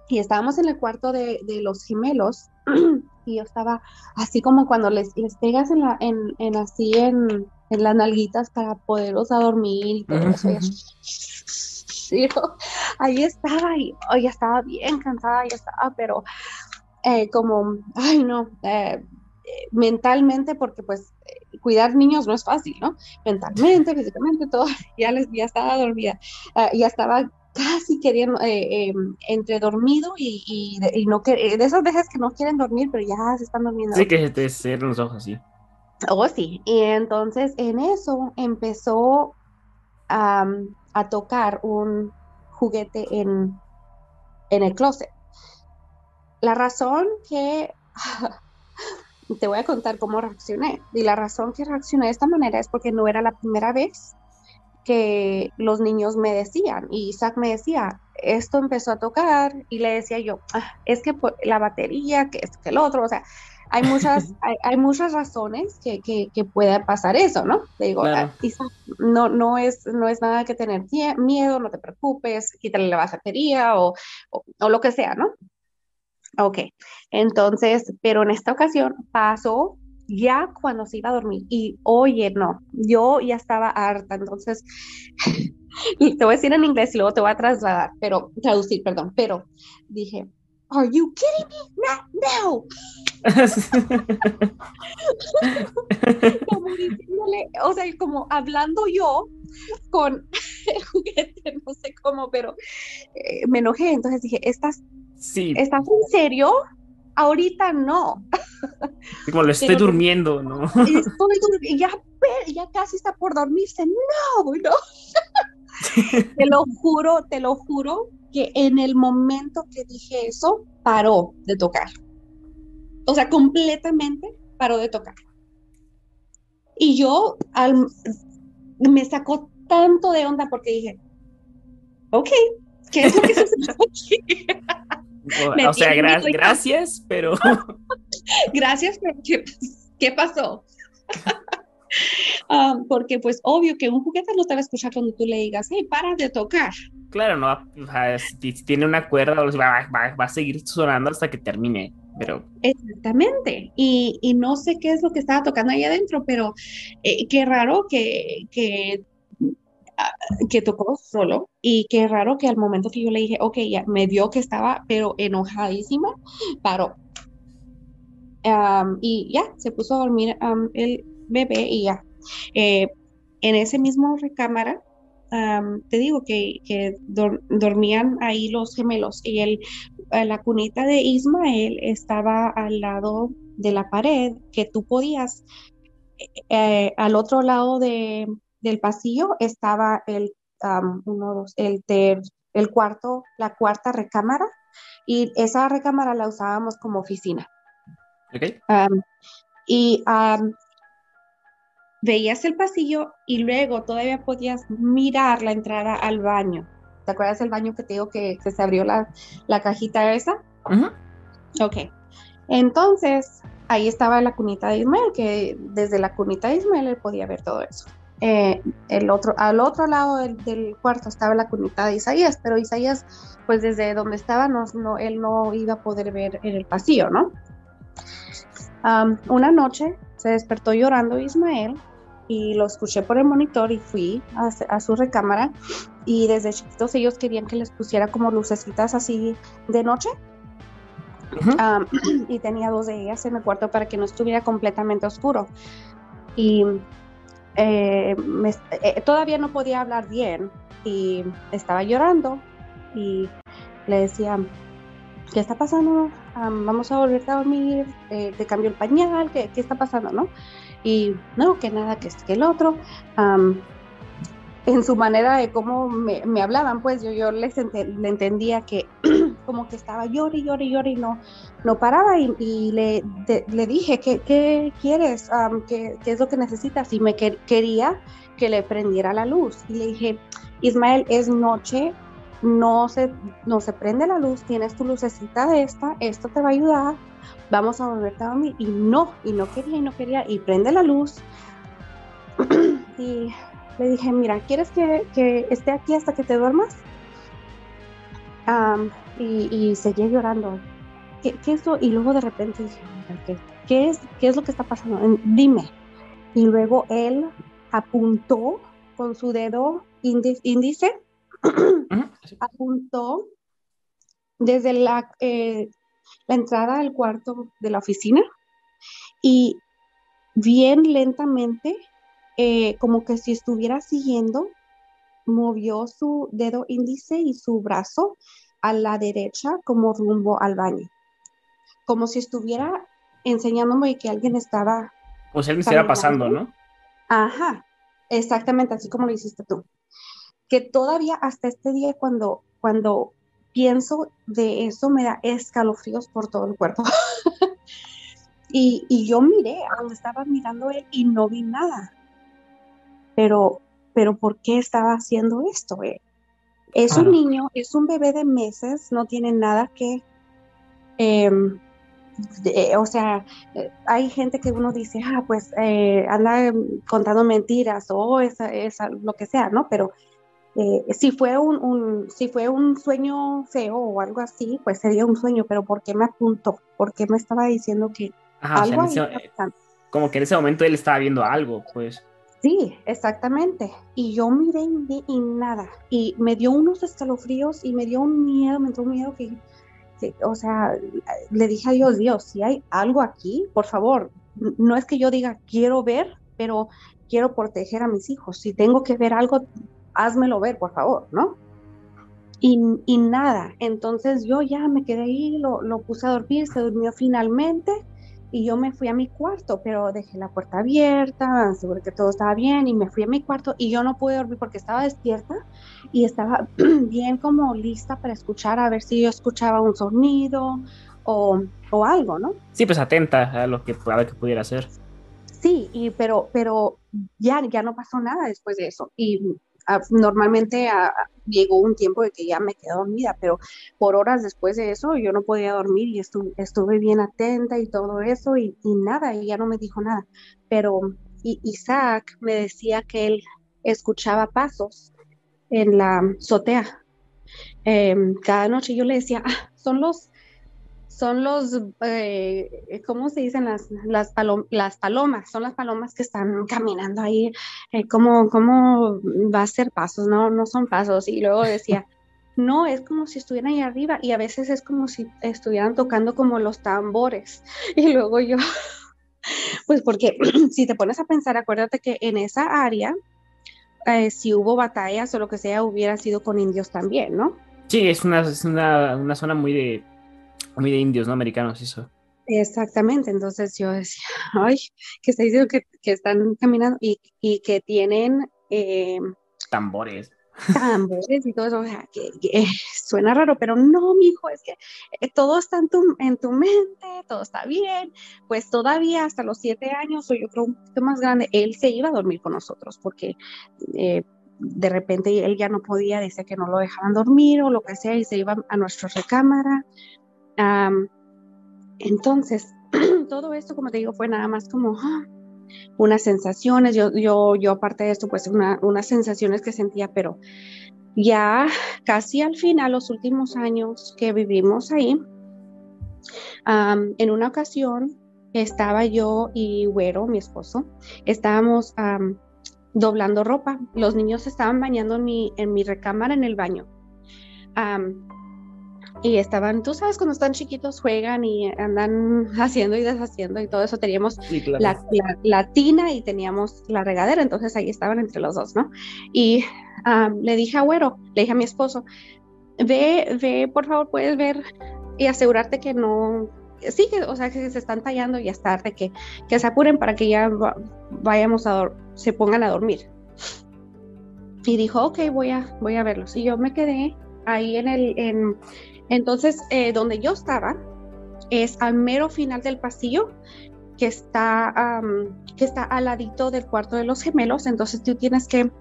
Y estábamos en el cuarto de, los gemelos y yo estaba así como cuando les, les pegas en, la, en, en así en, en, las nalguitas para poderlos a dormir y todo eso. ahí estaba y ya estaba bien cansada, ya estaba, pero eh, como, ay no, eh, mentalmente, porque pues cuidar niños no es fácil, ¿no? Mentalmente, físicamente, todo, ya, les, ya estaba dormida, ah, ya estaba casi queriendo, eh, entre dormido y, no que, de esas veces que no quieren dormir, pero ya se están durmiendo. Sí, que se te cierran los ojos, sí. Oh, sí. Y entonces en eso empezó a tocar un juguete en, en el closet. La razón que te voy a contar cómo reaccioné. Y la razón que reaccioné de esta manera es porque no era la primera vez que los niños me decían, y Isaac me decía, esto empezó a tocar, y le decía yo, ah, es que la batería, que es que el otro, o sea, hay muchas, hay, muchas razones que, que, pueda pasar eso, ¿no? Le digo, ah, Isaac, no, no, es, no es nada que tener miedo, no te preocupes, quítale la batería o, o lo que sea, ¿no? Ok, entonces, pero en esta ocasión pasó ya cuando se iba a dormir y oye, no, yo ya estaba harta, entonces, te voy a decir en inglés y luego te voy a trasladar, pero, traducir, perdón, pero dije, Are you kidding me? No, como diciéndole, o sea, como hablando yo con el juguete, no sé cómo, pero eh, me enojé, entonces dije, estás Sí. ¿Estás en serio? Ahorita no. Como lo estoy durmiendo, ¿no? Estoy ya, ya casi está por dormirse. No, no. te lo juro, te lo juro que en el momento que dije eso, paró de tocar. O sea, completamente paró de tocar. Y yo al, me sacó tanto de onda porque dije, ok, ¿qué es lo que sucede aquí? O, sea, gracias, pero... gracias, pero ¿qué, pasó? Ah, porque pues obvio que un juguete no te va a escuchar cuando tú le digas, hey, para de tocar. Claro, no, si tiene una cuerda, va, va, a seguir sonando hasta que termine, pero... Exactamente, y, y, no sé qué es lo que estaba tocando ahí adentro, pero eh, qué raro que, que que tocó solo y qué raro que al momento que yo le dije, ok, ya me vio que estaba pero enojadísima, paró. y ya, se puso a dormir el bebé y ya. Eh, en ese mismo recámara, te digo que, que dormían ahí los gemelos y el, eh, la cunita de Ismael estaba al lado de la pared que tú podías, eh, al otro lado de, del pasillo estaba el, uno, el, el cuarto, la cuarta recámara y esa recámara la usábamos como oficina. y veías el pasillo y luego todavía podías mirar la entrada al baño. ¿Te acuerdas del baño que te digo que, se abrió la, cajita esa? Ok. Entonces, ahí estaba la cunita de Ismael, que desde la cunita de Ismael él podía ver todo eso. Eh, el otro, al otro lado del, cuarto estaba la cunita de Isaías, pero Isaías, pues desde donde estaba, no, él no iba a poder ver en el pasillo, ¿no? una noche se despertó llorando Ismael y lo escuché por el monitor y fui a, su recámara y desde chiquitos ellos querían que les pusiera como lucecitas así de noche. y tenía dos de ellas en el cuarto para que no estuviera completamente oscuro. Y eh, eh, todavía no podía hablar bien y estaba llorando y le decía, ¿qué está pasando? vamos a volver a dormir, eh, te cambió el pañal, ¿qué, ¿qué, está pasando? ¿no? Y no, que nada, que que el otro en su manera de cómo me, hablaban, pues yo, yo les le entendía que como que estaba llore, llore, llore y no, no paraba y, le, le dije, ¿qué, qué quieres? ¿qué, ¿qué, es lo que necesitas? Y me quería que le prendiera la luz. Y le dije, Ismael, es noche, no se, no se prende la luz, tienes tu lucecita de esta, esto te va a ayudar, vamos a volverte a dormir. Y no, y no quería, y no quería, y prende la luz. y le dije, mira, ¿quieres que, que, esté aquí hasta que te duermas? Y, y seguía llorando. ¿Qué, ¿Qué, es lo? Y luego de repente dije, ¿qué, qué, es, ¿qué es lo que está pasando? Dime. Y luego él apuntó con su dedo índice, apuntó desde la, eh, la entrada al cuarto de la oficina y bien lentamente, eh, como que si estuviera siguiendo, movió su dedo índice y su brazo a la derecha como rumbo al baño, como si estuviera enseñándome que alguien estaba... Como si alguien estuviera pasando, ¿no? Ajá, exactamente así como lo hiciste tú. Que todavía hasta este día cuando, cuando pienso de eso me da escalofríos por todo el cuerpo. y, y, yo miré a donde estaba mirando él y no vi nada. Pero, pero ¿por qué estaba haciendo esto? Eh? Es un niño, es un bebé de meses, no tiene nada que... Eh, o sea, eh, hay gente que uno dice, ah, pues eh, anda contando mentiras o esa, esa, lo que sea, ¿no? Pero eh, si, fue un, un, si fue un sueño feo o algo así, pues sería un sueño, pero ¿por qué me apuntó? ¿Por qué me estaba diciendo que algo o sea, ese, Como que en ese momento él estaba viendo algo, pues. Sí, exactamente. Y yo miré y, nada. Y me dio unos escalofríos y me dio un miedo, me entró un miedo que o sea, le dije a Dios, Dios, si hay algo aquí, por favor, no es que yo diga quiero ver, pero quiero proteger a mis hijos. Si tengo que ver algo, házmelo ver, por favor, ¿no? Y, y nada, entonces yo ya me quedé ahí, lo, lo puse a dormir, se durmió finalmente y yo me fui a mi cuarto, pero dejé la puerta abierta, aseguré que todo estaba bien y me fui a mi cuarto y yo no pude dormir porque estaba despierta y estaba bien como lista para escuchar a ver si yo escuchaba un sonido o, o algo, ¿no? Sí, pues atenta a lo que, a lo que pudiera hacer. Sí, y, pero, pero ya, ya no pasó nada después de eso. Y normalmente llegó un tiempo de que ya me quedé dormida, pero por horas después de eso yo no podía dormir y estuve bien atenta y todo eso y, nada, y ya no me dijo nada. Pero Isaac me decía que él escuchaba pasos en la azotea. Em, cada noche yo le decía, ah, son los son los, eh, ¿cómo se dicen? Las, las, las, palomas, son las palomas que están caminando ahí, eh, ¿cómo, ¿cómo, va a ser pasos? No, no son pasos. Y luego decía, no, es como si estuvieran ahí arriba y a veces es como si estuvieran tocando como los tambores. Y luego yo, pues porque si te pones a pensar, acuérdate que en esa área, eh, si hubo batallas o lo que sea, hubiera sido con indios también, ¿no? Sí, es una, es una, una zona muy de muy de indios, ¿no? Americanos, eso. Exactamente, entonces yo decía, ay, que está diciendo que, que están caminando y, y que tienen... Eh, tambores. Tambores y todo eso, o sea, que, que, suena raro, pero no, mi hijo, es que eh, todo está en tu, en tu mente, todo está bien, pues todavía hasta los siete años, o yo creo un poquito más grande, él se iba a dormir con nosotros, porque eh, de repente él ya no podía, decía que no lo dejaban dormir o lo que sea, y se iba a nuestra recámara, Entonces, todo esto, como te digo, fue nada más como ¡ah! unas sensaciones. Yo, yo, yo aparte de esto, pues una, unas sensaciones que sentía, pero ya casi al final, los últimos años que vivimos ahí, en una ocasión estaba yo y Güero, mi esposo, estábamos doblando ropa. Los niños estaban bañando en mi, en mi recámara en el baño. Y estaban, tú sabes, cuando están chiquitos juegan y andan haciendo y deshaciendo y todo eso. Teníamos la, la, tina y teníamos la regadera, entonces ahí estaban entre los dos, ¿no? Y le dije a Güero, le dije a mi esposo, ve, ve, por favor, puedes ver y asegurarte que no, sí, que, o sea, que se están tallando y hasta tarde, que, que se apuren para que ya vayamos a, se pongan a dormir. Y dijo, ok, voy a, voy a verlos. Y yo me quedé ahí en el, en, entonces, eh, donde yo estaba es al mero final del pasillo que está, que está al ladito del cuarto de los gemelos. Entonces tú tienes que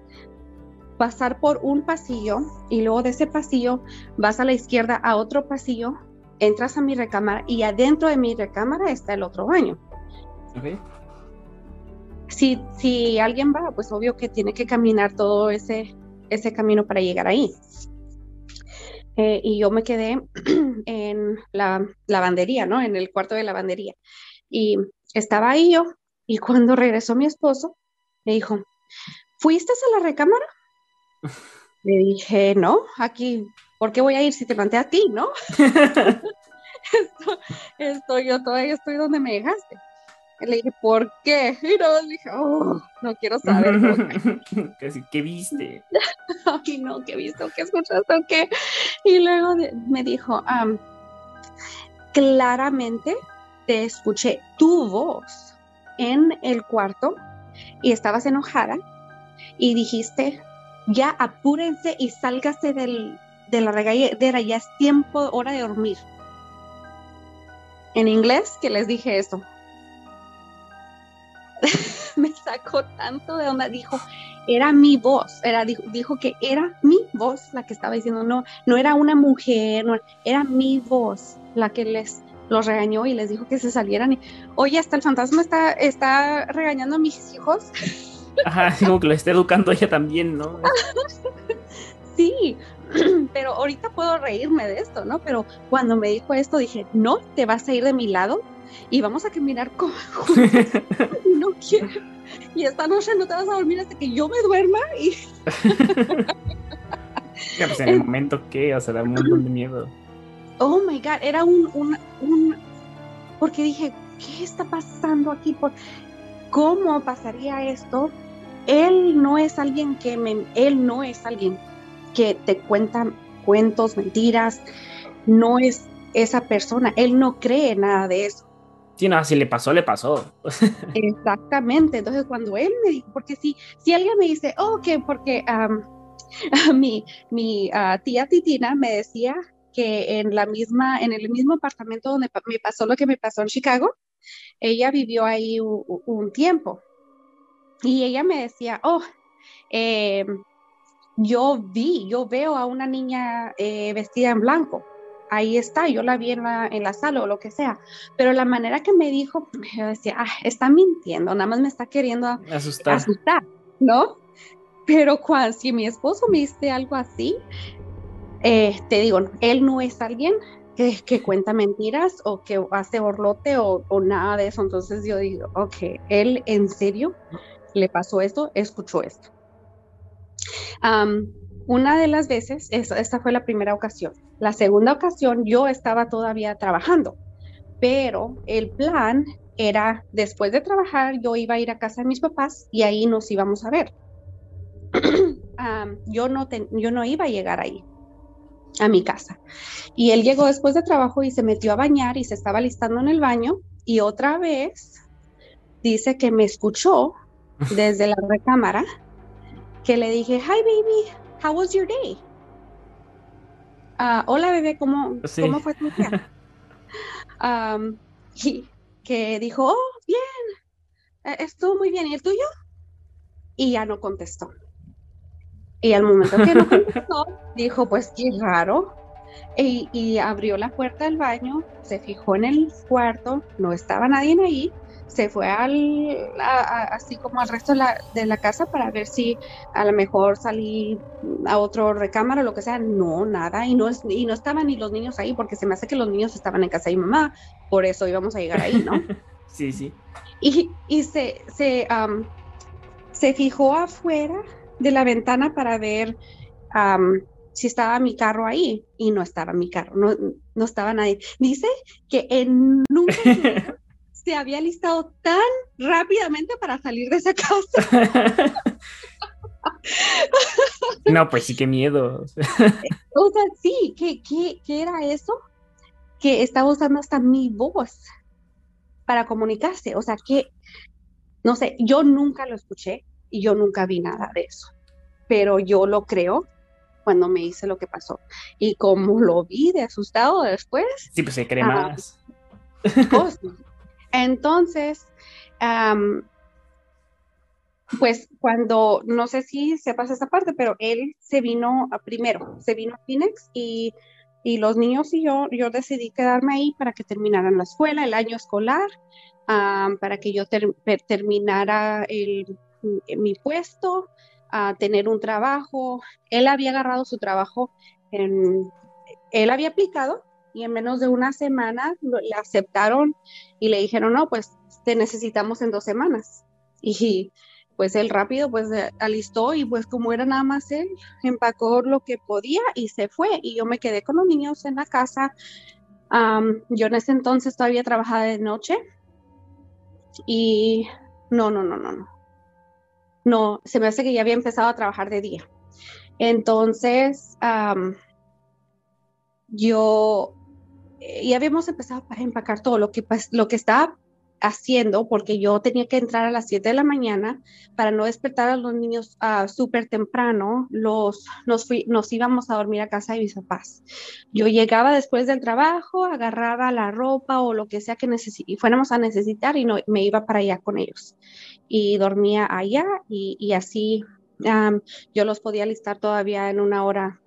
pasar por un pasillo y luego de ese pasillo vas a la izquierda a otro pasillo, entras a mi recámara y adentro de mi recámara está el otro baño. Si, si alguien va, pues obvio que tiene que caminar todo ese, ese camino para llegar ahí. Eh, y yo me quedé en la lavandería, ¿no? En el cuarto de lavandería. Y estaba ahí yo, y cuando regresó mi esposo, me dijo, ¿fuiste a la recámara? Le dije, no, aquí, ¿por qué voy a ir si te planté a ti, no? esto, yo todavía estoy donde me dejaste. Le dije, ¿por qué? Y no, dije, oh, no quiero saber. ¿Qué viste? Ay, no, ¿qué viste? ¿Qué escuchaste? ¿Qué? Y luego me dijo, claramente te escuché tu voz en el cuarto y estabas enojada y dijiste, ya apúrense y sálgase del, de la regadera, ya es tiempo, hora de dormir. En inglés que les dije eso. Me sacó tanto de onda, dijo, era mi voz, era, dijo, que era mi voz la que estaba diciendo, no, no era una mujer, no, era mi voz la que les los regañó y les dijo que se salieran. Y, Oye, hasta el fantasma está, está regañando a mis hijos. Ajá, como que lo está educando ella también, ¿no? sí, pero ahorita puedo reírme de esto, ¿no? Pero cuando me dijo esto dije, no, te vas a ir de mi lado y vamos a caminar con... no quiero. Y esta noche no te vas a dormir hasta que yo me duerma y... pues en el momento que, o sea, da un montón de miedo. Oh my God, era un, un, un... Porque dije, ¿qué está pasando aquí? ¿Cómo pasaría esto él no es alguien que me, él no es alguien que te cuenta cuentos, mentiras, no es esa persona, él no cree nada de eso. Sí, no, si le pasó, le pasó. Exactamente, entonces cuando él me dijo, porque si, si alguien me dice, oh, que porque mi, mi ah, tía Titina me decía que en la misma, en el mismo apartamento donde me pasó lo que me pasó en Chicago, ella vivió ahí un tiempo y ella me decía, oh, eh, yo vi, yo veo a una niña eh, vestida en blanco. Ahí está, yo la vi en la, en la, sala o lo que sea. Pero la manera que me dijo, yo decía, ah, está mintiendo, nada más me está queriendo asustar, asustar ¿no? Pero cuando, si mi esposo me dice algo así, eh, te digo, él no es alguien que, que, cuenta mentiras o que hace borlote o, o, nada de eso. Entonces yo digo, ok, él en serio le pasó esto, escuchó esto. Una de las veces, esta fue la primera ocasión. La segunda ocasión yo estaba todavía trabajando, pero el plan era después de trabajar yo iba a ir a casa de mis papás y ahí nos íbamos a ver. yo, no yo no iba a llegar ahí a mi casa. Y él llegó después de trabajo y se metió a bañar y se estaba listando en el baño y otra vez dice que me escuchó desde la recámara que le dije, hi baby, how was your day? Ah, hola bebé, ¿cómo, ¿cómo fue tu día? y que dijo, oh, bien, e, estuvo muy bien, ¿y el tuyo? Y ya no contestó. Y al momento que no contestó, dijo, pues qué raro. Y, y, abrió la puerta del baño, se fijó en el cuarto, no estaba nadie ahí, se fue al, así como al resto de la, casa para ver si a lo mejor salí a otro recámara o lo que sea. No, nada. Y no, y no estaban ni los niños ahí porque se me hace que los niños estaban en casa de mi mamá. Por eso íbamos a llegar ahí, ¿no? sí, sí. Y, y se, se, se fijó afuera de la ventana para ver si estaba mi carro ahí y no estaba mi carro, no, no estaba nadie. Dice que en nunca se había listado tan rápidamente para salir de esa casa. no, pues sí, qué miedo. o sea, sí, ¿qué, qué, era eso? Que estaba usando hasta mi voz para comunicarse. O sea, que, no sé, yo nunca lo escuché y yo nunca vi nada de eso. Pero yo lo creo cuando me hice lo que pasó. Y como lo vi de asustado después. Sí, pues se cree más. Oh, entonces, pues cuando, no sé si sepas esa parte, pero él se vino primero, se vino a Phoenix y, y los niños y yo, yo decidí quedarme ahí para que terminaran la escuela, el año escolar, para que yo terminara mi puesto, a tener un trabajo. Él había agarrado su trabajo, en, él había aplicado y en menos de una semana le aceptaron y le dijeron, no, pues te necesitamos en dos semanas. Y pues él rápido pues eh, alistó y pues como era nada más él, empacó lo que podía y se fue y yo me quedé con los niños en la casa. yo en ese entonces todavía trabajaba de noche y no, no, no, no, no. No, se me hace que ya había empezado a trabajar de día. Entonces, yo eh, ya habíamos empezado a empacar todo lo que, lo que estaba haciendo porque yo tenía que entrar a las 7 de la mañana para no despertar a los niños uh, súper temprano, los, nos, nos íbamos a dormir a casa de mis papás. Yo llegaba después del trabajo, agarraba la ropa o lo que sea que y fuéramos a necesitar y no, me iba para allá con ellos. Y dormía allá y, y así yo los podía listar todavía en una hora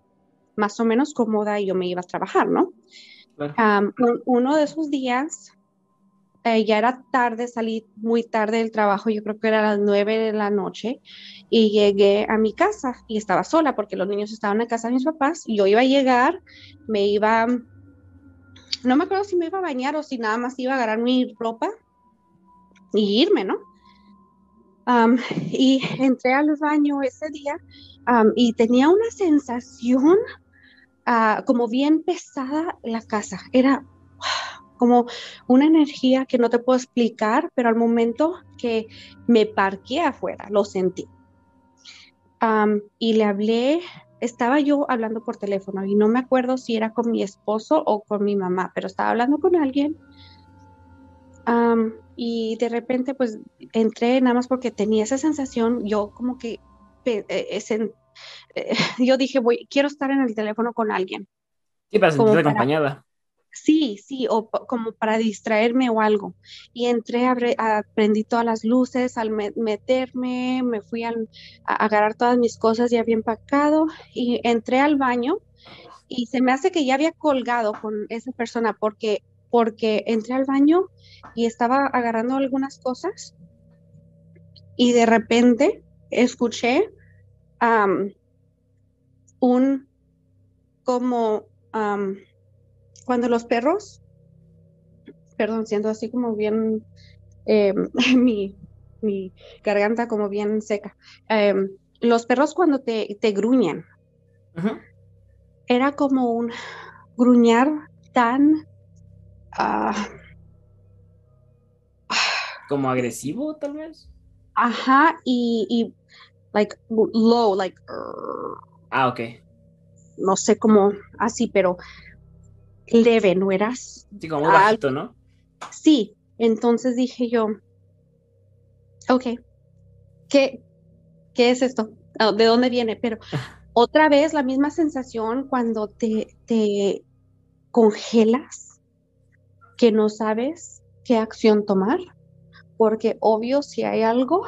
más o menos cómoda y yo me iba a trabajar, ¿no? Uno de esos días eh, ya era tarde, salí muy tarde del trabajo, yo creo que era a las nueve de la noche, y llegué a mi casa y estaba sola porque los niños estaban en casa de mis papás, y yo iba a llegar, me iba, no me acuerdo si me iba a bañar o si nada más iba a agarrar mi ropa y irme, ¿no? y entré al baño ese día y tenía una sensación ah, como bien pesada la casa, era como una energía que no te puedo explicar, pero al momento que me parqué afuera, lo sentí. y le hablé, estaba yo hablando por teléfono y no me acuerdo si era con mi esposo o con mi mamá, pero estaba hablando con alguien. y de repente pues entré nada más porque tenía esa sensación, yo como que eh, eh, yo dije, voy, quiero estar en el teléfono con alguien. Sí, para sentirte acompañada. Sí, sí, o como para distraerme o algo. Y entré, a, prendí todas las luces, al meterme, me fui a, agarrar todas mis cosas ya bien empacado y entré al baño y se me hace que ya había colgado con esa persona porque, porque entré al baño y estaba agarrando algunas cosas y de repente escuché un como cuando los perros, perdón, siento así como bien, em, mi, mi, garganta como bien seca, em, los perros cuando te, te gruñen, era como un gruñar tan... Ah, como agresivo, tal vez. Ajá, y, y like low, like. Ah, ok. No sé cómo así, pero leve, no eras. Sí, como bajito, ¿no? Sí, entonces dije yo, ok, ¿qué, qué es esto? Ah, ¿De dónde viene? Pero otra vez la misma sensación cuando te, te congelas, que no sabes qué acción tomar, porque obvio si hay algo,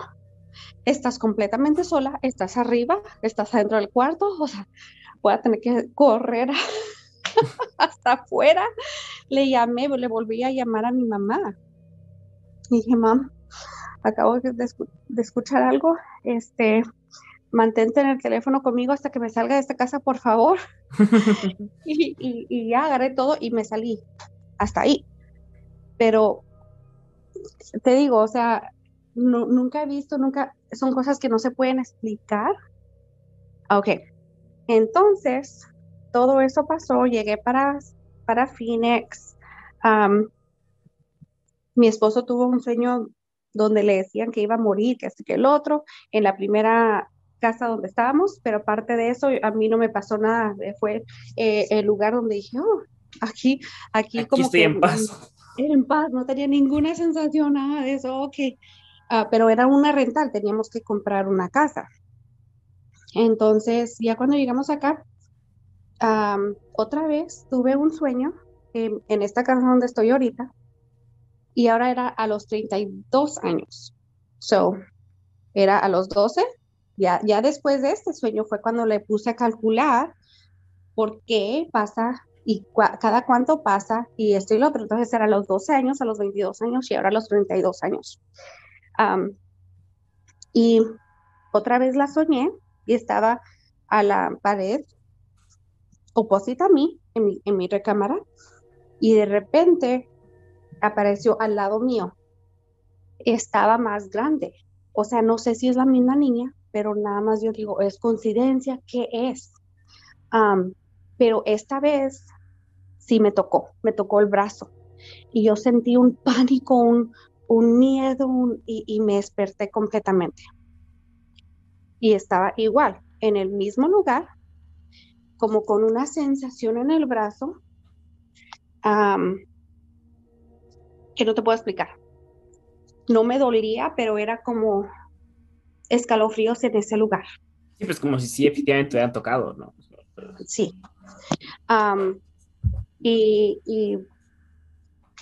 estás completamente sola, estás arriba, estás adentro del cuarto, o sea, voy a tener que correr hasta afuera. Le llamé, le volví a llamar a mi mamá. Y dije, mam, acabo de, escuchar algo, este, mantente en el teléfono conmigo hasta que me salga de esta casa, por favor. y, ya agarré todo y me salí hasta ahí. Pero te digo, o sea, nunca he visto, nunca, son cosas que no se pueden explicar. Ok, entonces, todo eso pasó, llegué para, para Phoenix. mi esposo tuvo un sueño donde le decían que iba a morir, que así que el otro, en la primera casa donde estábamos, pero aparte de eso, a mí no me pasó nada. Fue eh, el lugar donde dije, oh, aquí, aquí, como estoy en paz. en paz, no tenía ninguna sensación, nada de eso, ok. Ah, pero era una rental, teníamos que comprar una casa. Entonces, ya cuando llegamos acá, otra vez tuve un sueño en, esta casa donde estoy ahorita y ahora era a los 32 años. So, era a los 12. Ya, ya después de este sueño fue cuando le puse a calcular por qué pasa y cada cuánto pasa y esto y lo otro. Entonces era a los 12 años, a los 22 años y ahora a los 32 años. Y otra vez la soñé y estaba a la pared opuesta a mí, en mi, en mi recámara, y de repente apareció al lado mío. Estaba más grande. O sea, no sé si es la misma niña, pero nada más yo digo, ¿es coincidencia? ¿Qué es? pero esta vez sí me tocó, me tocó el brazo. Y yo sentí un pánico, un, un miedo y, y me desperté completamente. Y estaba igual, en el mismo lugar, como con una sensación en el brazo que no te puedo explicar. No me dolía, pero era como escalofríos en ese lugar. Sí, pues como si sí efectivamente te hubieran tocado, ¿no? Sí. y, y,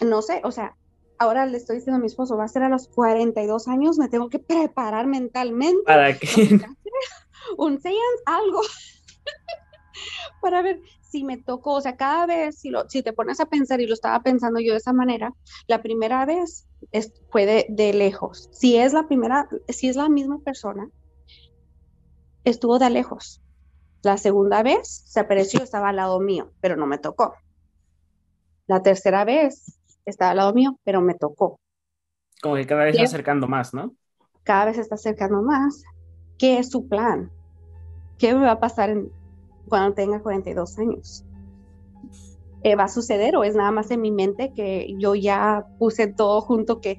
no sé, o sea, ahora le estoy diciendo a mi esposo, va a ser a los 42 años, me tengo que preparar mentalmente. ¿Para qué? Un seance, algo. para ver si me tocó, o sea, cada vez, si, lo, si te pones a pensar, y lo estaba pensando yo de esa manera, la primera vez es, fue de, lejos. Si es la primera, si es la misma persona, estuvo de lejos. La segunda vez se apareció, estaba al lado mío, pero no me tocó. La tercera vez estaba al lado mío, pero me tocó. Como que cada vez se está acercando más, ¿no? Cada vez se está acercando más. ¿Qué es su plan? ¿Qué me va a pasar en, cuando tenga 42 años. Eh, ¿Va a suceder o es nada más en mi mente que yo ya puse todo junto que,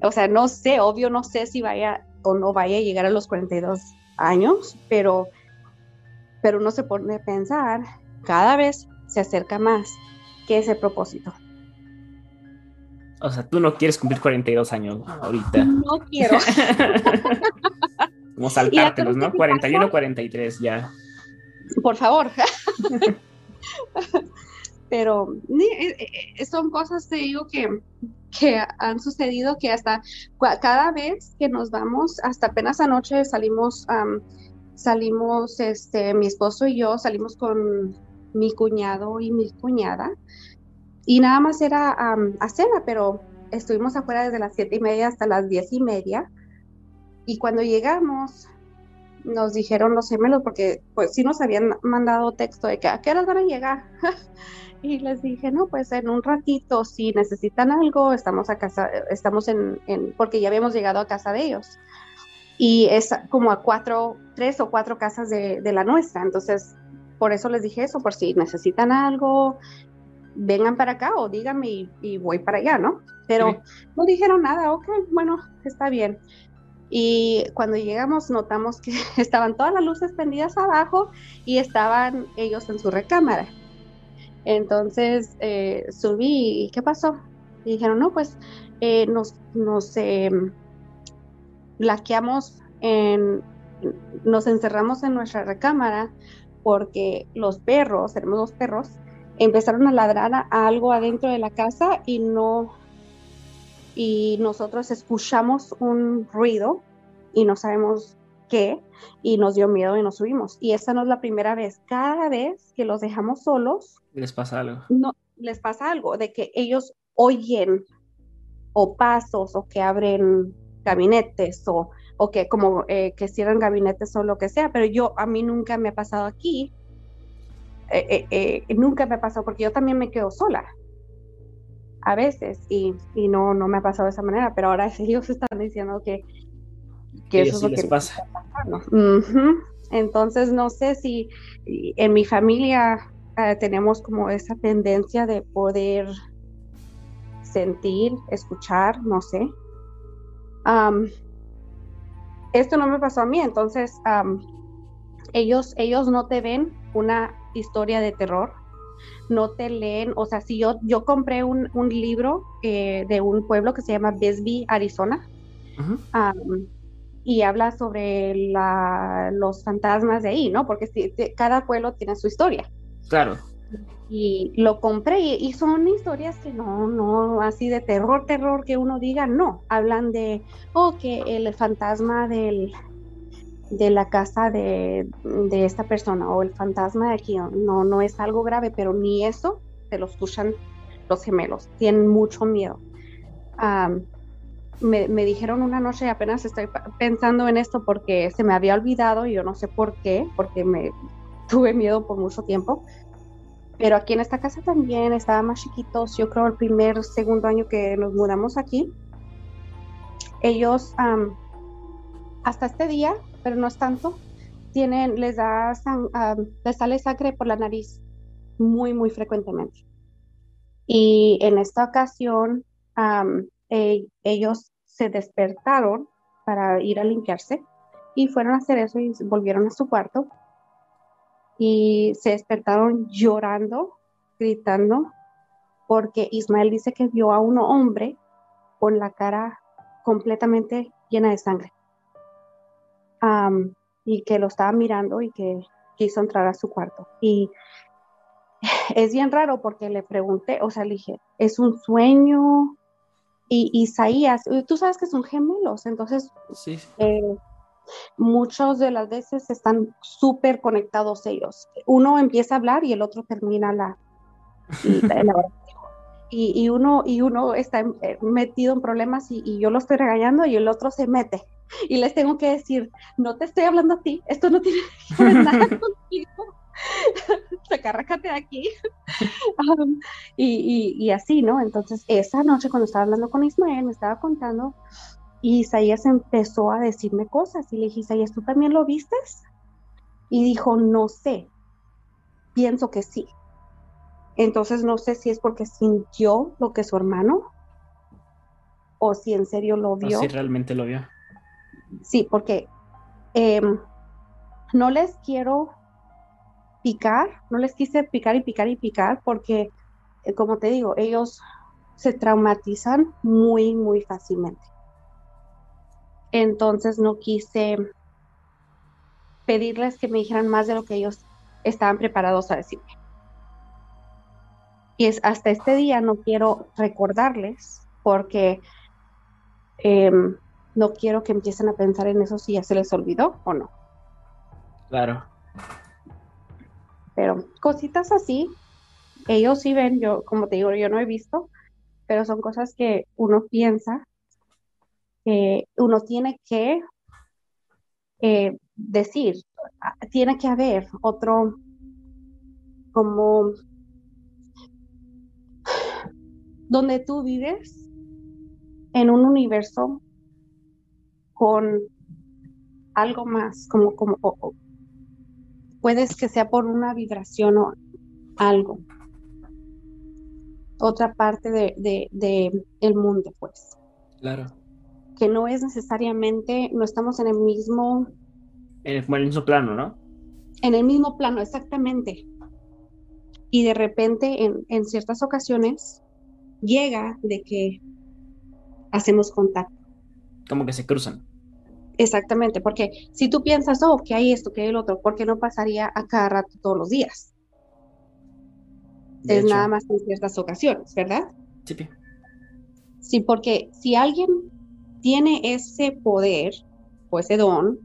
o sea, no sé, obvio no sé si vaya o no vaya a llegar a los 42 años, pero, pero uno se pone a pensar, cada vez se acerca más que ese propósito. O sea, tú no quieres cumplir 42 años ahorita. No quiero. Como saltártelos, ¿no? 41, 43 ya por favor. Pero eh, eh, son cosas, te digo, que, que han sucedido que hasta cada vez que nos vamos, hasta apenas anoche salimos, salimos, este, mi esposo y yo salimos con mi cuñado y mi cuñada y nada más era a cena, pero estuvimos afuera desde las siete y media hasta las diez y media y cuando llegamos nos dijeron los gemelos, porque pues sí nos habían mandado texto de que a qué horas van a llegar. y les dije, no, pues en un ratito, si necesitan algo, estamos a casa, estamos en, porque ya habíamos llegado a casa de ellos. Y es como a cuatro, tres o cuatro casas de, la nuestra. Entonces, por eso les dije eso, por si necesitan algo, vengan para acá o díganme y, voy para allá, ¿no? Pero no dijeron nada, ok, bueno, está bien. Y cuando llegamos notamos que estaban todas las luces prendidas abajo y estaban ellos en su recámara. Entonces eh, subí y ¿qué pasó? Y dijeron, no, pues eh, nos, nos eh, en, nos encerramos en nuestra recámara porque los perros, tenemos dos perros, empezaron a ladrar a algo adentro de la casa y no y nosotros escuchamos un ruido y no sabemos qué y nos dio miedo y nos subimos. Y esta no es la primera vez. Cada vez que los dejamos solos, les pasa algo. No, les pasa algo de que ellos oyen o pasos o que abren gabinetes o, o que como eh, que cierran gabinetes o lo que sea, pero yo a mí nunca me ha pasado aquí, eh, eh, nunca me ha pasado porque yo también me quedo sola a veces y, y, no, no me ha pasado de esa manera, pero ahora ellos están diciendo que, que eso es lo que pasa. Entonces, no sé si en mi familia eh, tenemos como esa tendencia de poder sentir, escuchar, no sé. esto no me pasó a mí, entonces ellos, ellos no te ven una historia de terror, no te leen, o sea, si yo, yo compré un, libro eh, de un pueblo que se llama Bisbee, Arizona, y habla sobre los fantasmas de ahí, ¿no? Porque cada pueblo tiene su historia. Claro. y lo compré y, son historias que no, no, así de terror, terror que uno diga, no, hablan de, oh, que el fantasma del, de la casa de, de, esta persona o el fantasma de aquí, no, no es algo grave, pero ni eso se lo escuchan los gemelos, tienen mucho miedo. me, me, dijeron una noche, apenas estoy pensando en esto porque se me había olvidado y yo no sé por qué, porque me tuve miedo por mucho tiempo, pero aquí en esta casa también estaba más chiquitos. Yo creo el primer, segundo año que nos mudamos aquí. Ellos, hasta este día, pero no es tanto, tienen, les da, les sale sangre por la nariz muy, muy frecuentemente. Y en esta ocasión, e, ellos se despertaron para ir a limpiarse y fueron a hacer eso y volvieron a su cuarto. Y se despertaron llorando, gritando, porque Ismael dice que vio a un hombre con la cara completamente llena de sangre y que lo estaba mirando y que quiso entrar a su cuarto. Y es bien raro porque le pregunté, o sea, le dije, ¿es un sueño? Y Isaías, tú sabes que son gemelos, entonces sí. Eh, muchas de las veces están súper conectados ellos. Uno empieza a hablar y el otro termina la, y, y, uno, y uno está eh, metido en problemas y, yo lo estoy regañando y el otro se mete. Y les tengo que decir, no te estoy hablando a ti, esto no tiene que ver nada contigo. Sacárracate de aquí. Um, y, y, así, ¿no? Entonces, esa noche cuando estaba hablando con Ismael, me estaba contando y Isaías empezó a decirme cosas y le dije, Isaías, ¿tú también lo vistes? Y dijo, no sé, pienso que sí. Entonces no sé si es porque sintió lo que su hermano o si en serio lo vio. si realmente lo vio. Sí, porque em, no les quiero picar, no les quise picar y picar y picar porque, eh, como te digo, ellos se traumatizan muy, muy fácilmente. Entonces no quise pedirles que me dijeran más de lo que ellos estaban preparados a decirme. Y es hasta este día no quiero recordarles porque em, no quiero que empiecen a pensar en eso si ya se les olvidó o no. Claro. Pero cositas así, ellos sí ven, yo como te digo, yo no he visto, pero son cosas que uno piensa uno tiene que eh, decir, tiene que haber otro como donde tú vives en un universo con algo más, como, como puedes que sea por una vibración o algo. Otra parte de, de, de el mundo, pues. Claro que no es necesariamente, no estamos en el mismo... En el, mismo plano, ¿no? En el mismo plano, exactamente. Y de repente, en, en ciertas ocasiones, llega de que hacemos contacto. Como que se cruzan. Exactamente, porque si tú piensas, oh, que hay esto, que hay el otro, ¿por qué no pasaría a cada rato todos los días? es nada más en ciertas ocasiones, ¿verdad? Sí. Sí, porque si alguien tiene ese poder o ese don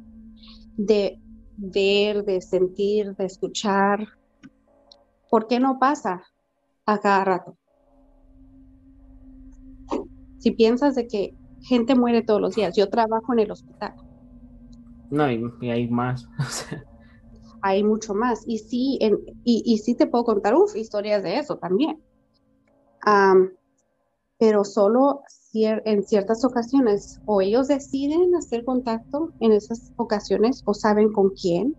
de ver, de sentir, de escuchar. ¿Por qué no pasa a cada rato? Si piensas de que gente muere todos los días, yo trabajo en el hospital. No, y, hay más. hay mucho más. Y sí, y, sí te puedo contar historias de eso también. pero solo en ciertas ocasiones o ellos deciden hacer contacto en esas ocasiones o saben con quién.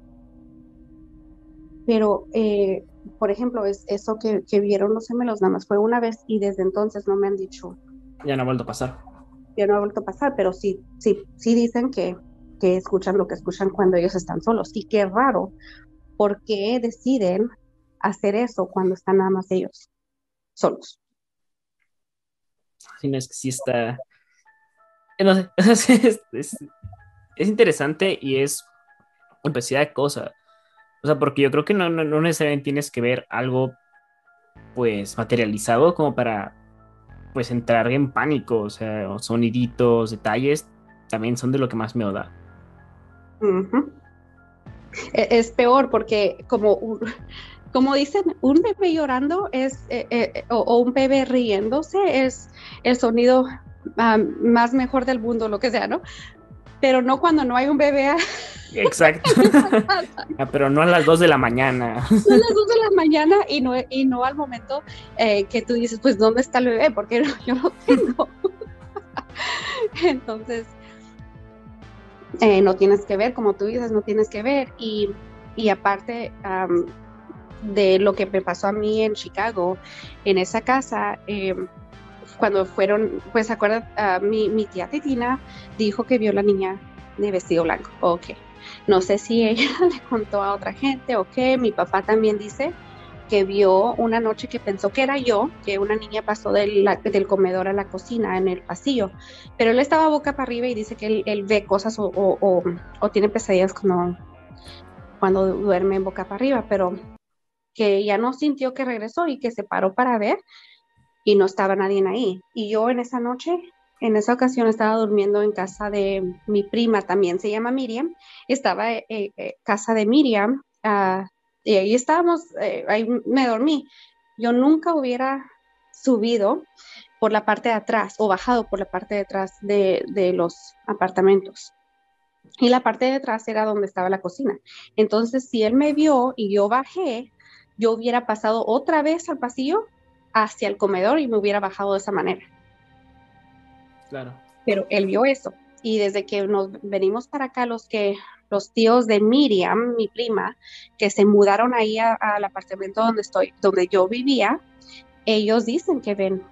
Pero, eh, por ejemplo, es eso que, vieron los gemelos nada más fue una vez y desde entonces no me han dicho. Ya no ha vuelto a pasar. Ya no ha vuelto a pasar, pero sí, sí, sí dicen que, que escuchan lo que escuchan cuando ellos están solos. Y qué raro, ¿por qué deciden hacer eso cuando están nada más ellos solos? sino es que sí está. Eh, no sé, es, interesante y es una de cosas. O sea, porque yo creo que no, no, necesariamente tienes que ver algo pues materializado como para pues entrar en pánico, o sea, soniditos, detalles, también son de lo que más me da. E-, es peor porque como, como dicen, un bebé llorando es, eh, o, un bebé riéndose es el sonido ah, más mejor del mundo, lo que sea, ¿no? Pero no cuando no hay un bebé. Exacto. Ah, pero no a las 2 de la mañana. No a las 2 de la mañana y no, y no al momento eh, que tú dices, pues, ¿dónde está el bebé? Porque yo lo tengo. Entonces, no tienes que ver, como tú dices, no tienes que ver. Y, y aparte, de lo que me pasó a mí en Chicago, en esa casa, eh, cuando fueron, pues acuerda, uh, mi, mi, tía Titina dijo que vio a la niña de vestido blanco. Ok. No sé si ella le contó a otra gente o qué. Mi papá también dice que vio una noche que pensó que era yo, que una niña pasó del, del comedor a la cocina en el pasillo, pero él estaba boca para arriba y dice que él, ve cosas o, o, o, tiene pesadillas cuando, cuando duerme boca para arriba, pero que ya no sintió que regresó y que se paró para ver y no estaba nadie ahí. Y yo en esa noche, en esa ocasión estaba durmiendo en casa de mi prima, también se llama Miriam, estaba en eh, eh, casa de Miriam uh, y ahí estábamos, eh, ahí me dormí. Yo nunca hubiera subido por la parte de atrás o bajado por la parte de atrás de, de los apartamentos. Y la parte de atrás era donde estaba la cocina. Entonces, si él me vio y yo bajé, yo hubiera pasado otra vez al pasillo hacia el comedor y me hubiera bajado de esa manera. Claro. Pero él vio eso. Y desde que nos venimos para acá, los que los tíos de Miriam, mi prima, que se mudaron ahí al apartamento donde estoy, donde yo vivía, ellos dicen que ven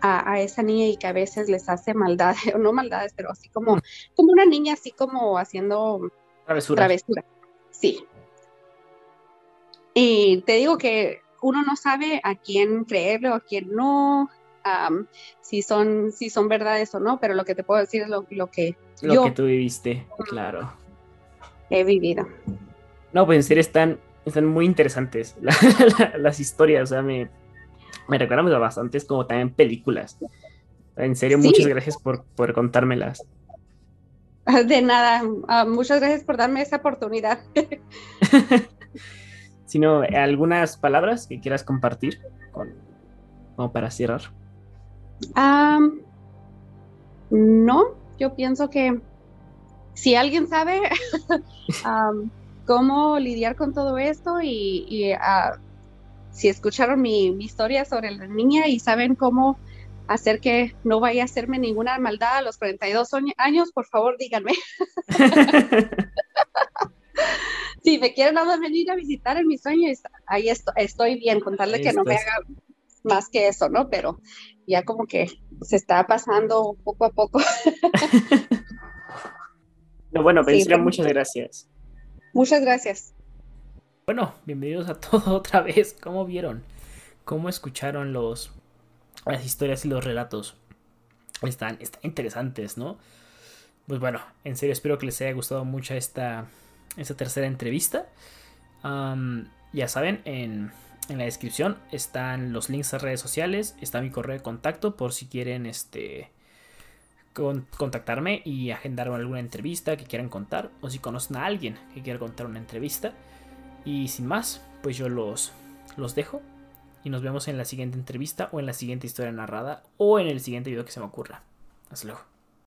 a, esa niña y que a veces les hace maldades, o no maldades, pero así como, como una niña así como haciendo travesura. travesura. Sí, y te digo que uno no sabe a quién creerle o a quién no, si, son, si son verdades o no, pero lo que te puedo decir es lo, que lo que tú viviste, claro. He vivido. No, pues en serio están, están muy interesantes las historias, o sea, me, me recuerdan bastantes como también películas. En serio, muchas gracias por, por contármelas. De nada, ah, muchas gracias por darme esa oportunidad. sino algunas palabras que quieras compartir con, como para cerrar. no, yo pienso que si alguien sabe cómo lidiar con todo esto y, ah, si escucharon mi, historia sobre la niña y saben cómo hacer que no vaya a hacerme ninguna maldad a los 42 años, por favor díganme. si me quieren nada venir a visitar en mis sueños, ahí estoy, bien, contarle que no me haga más que eso, ¿no? Pero ya como que se está pasando poco a poco. no, bueno, muchas gracias. Muchas gracias. Bueno, bienvenidos a todo otra vez. ¿Cómo vieron? ¿Cómo escucharon los las historias y los relatos? Están, están interesantes, ¿no? Pues bueno, en serio espero que les haya gustado mucho esta, esta tercera entrevista. ya saben, en, la descripción están los links a redes sociales, está mi correo de contacto por si quieren este contactarme y agendar alguna entrevista que quieran contar o si conocen a alguien que quiera contar una entrevista. Y sin más, pues yo los, los dejo y nos vemos en la siguiente entrevista o en la siguiente historia narrada o en el siguiente video que se me ocurra. Hasta luego.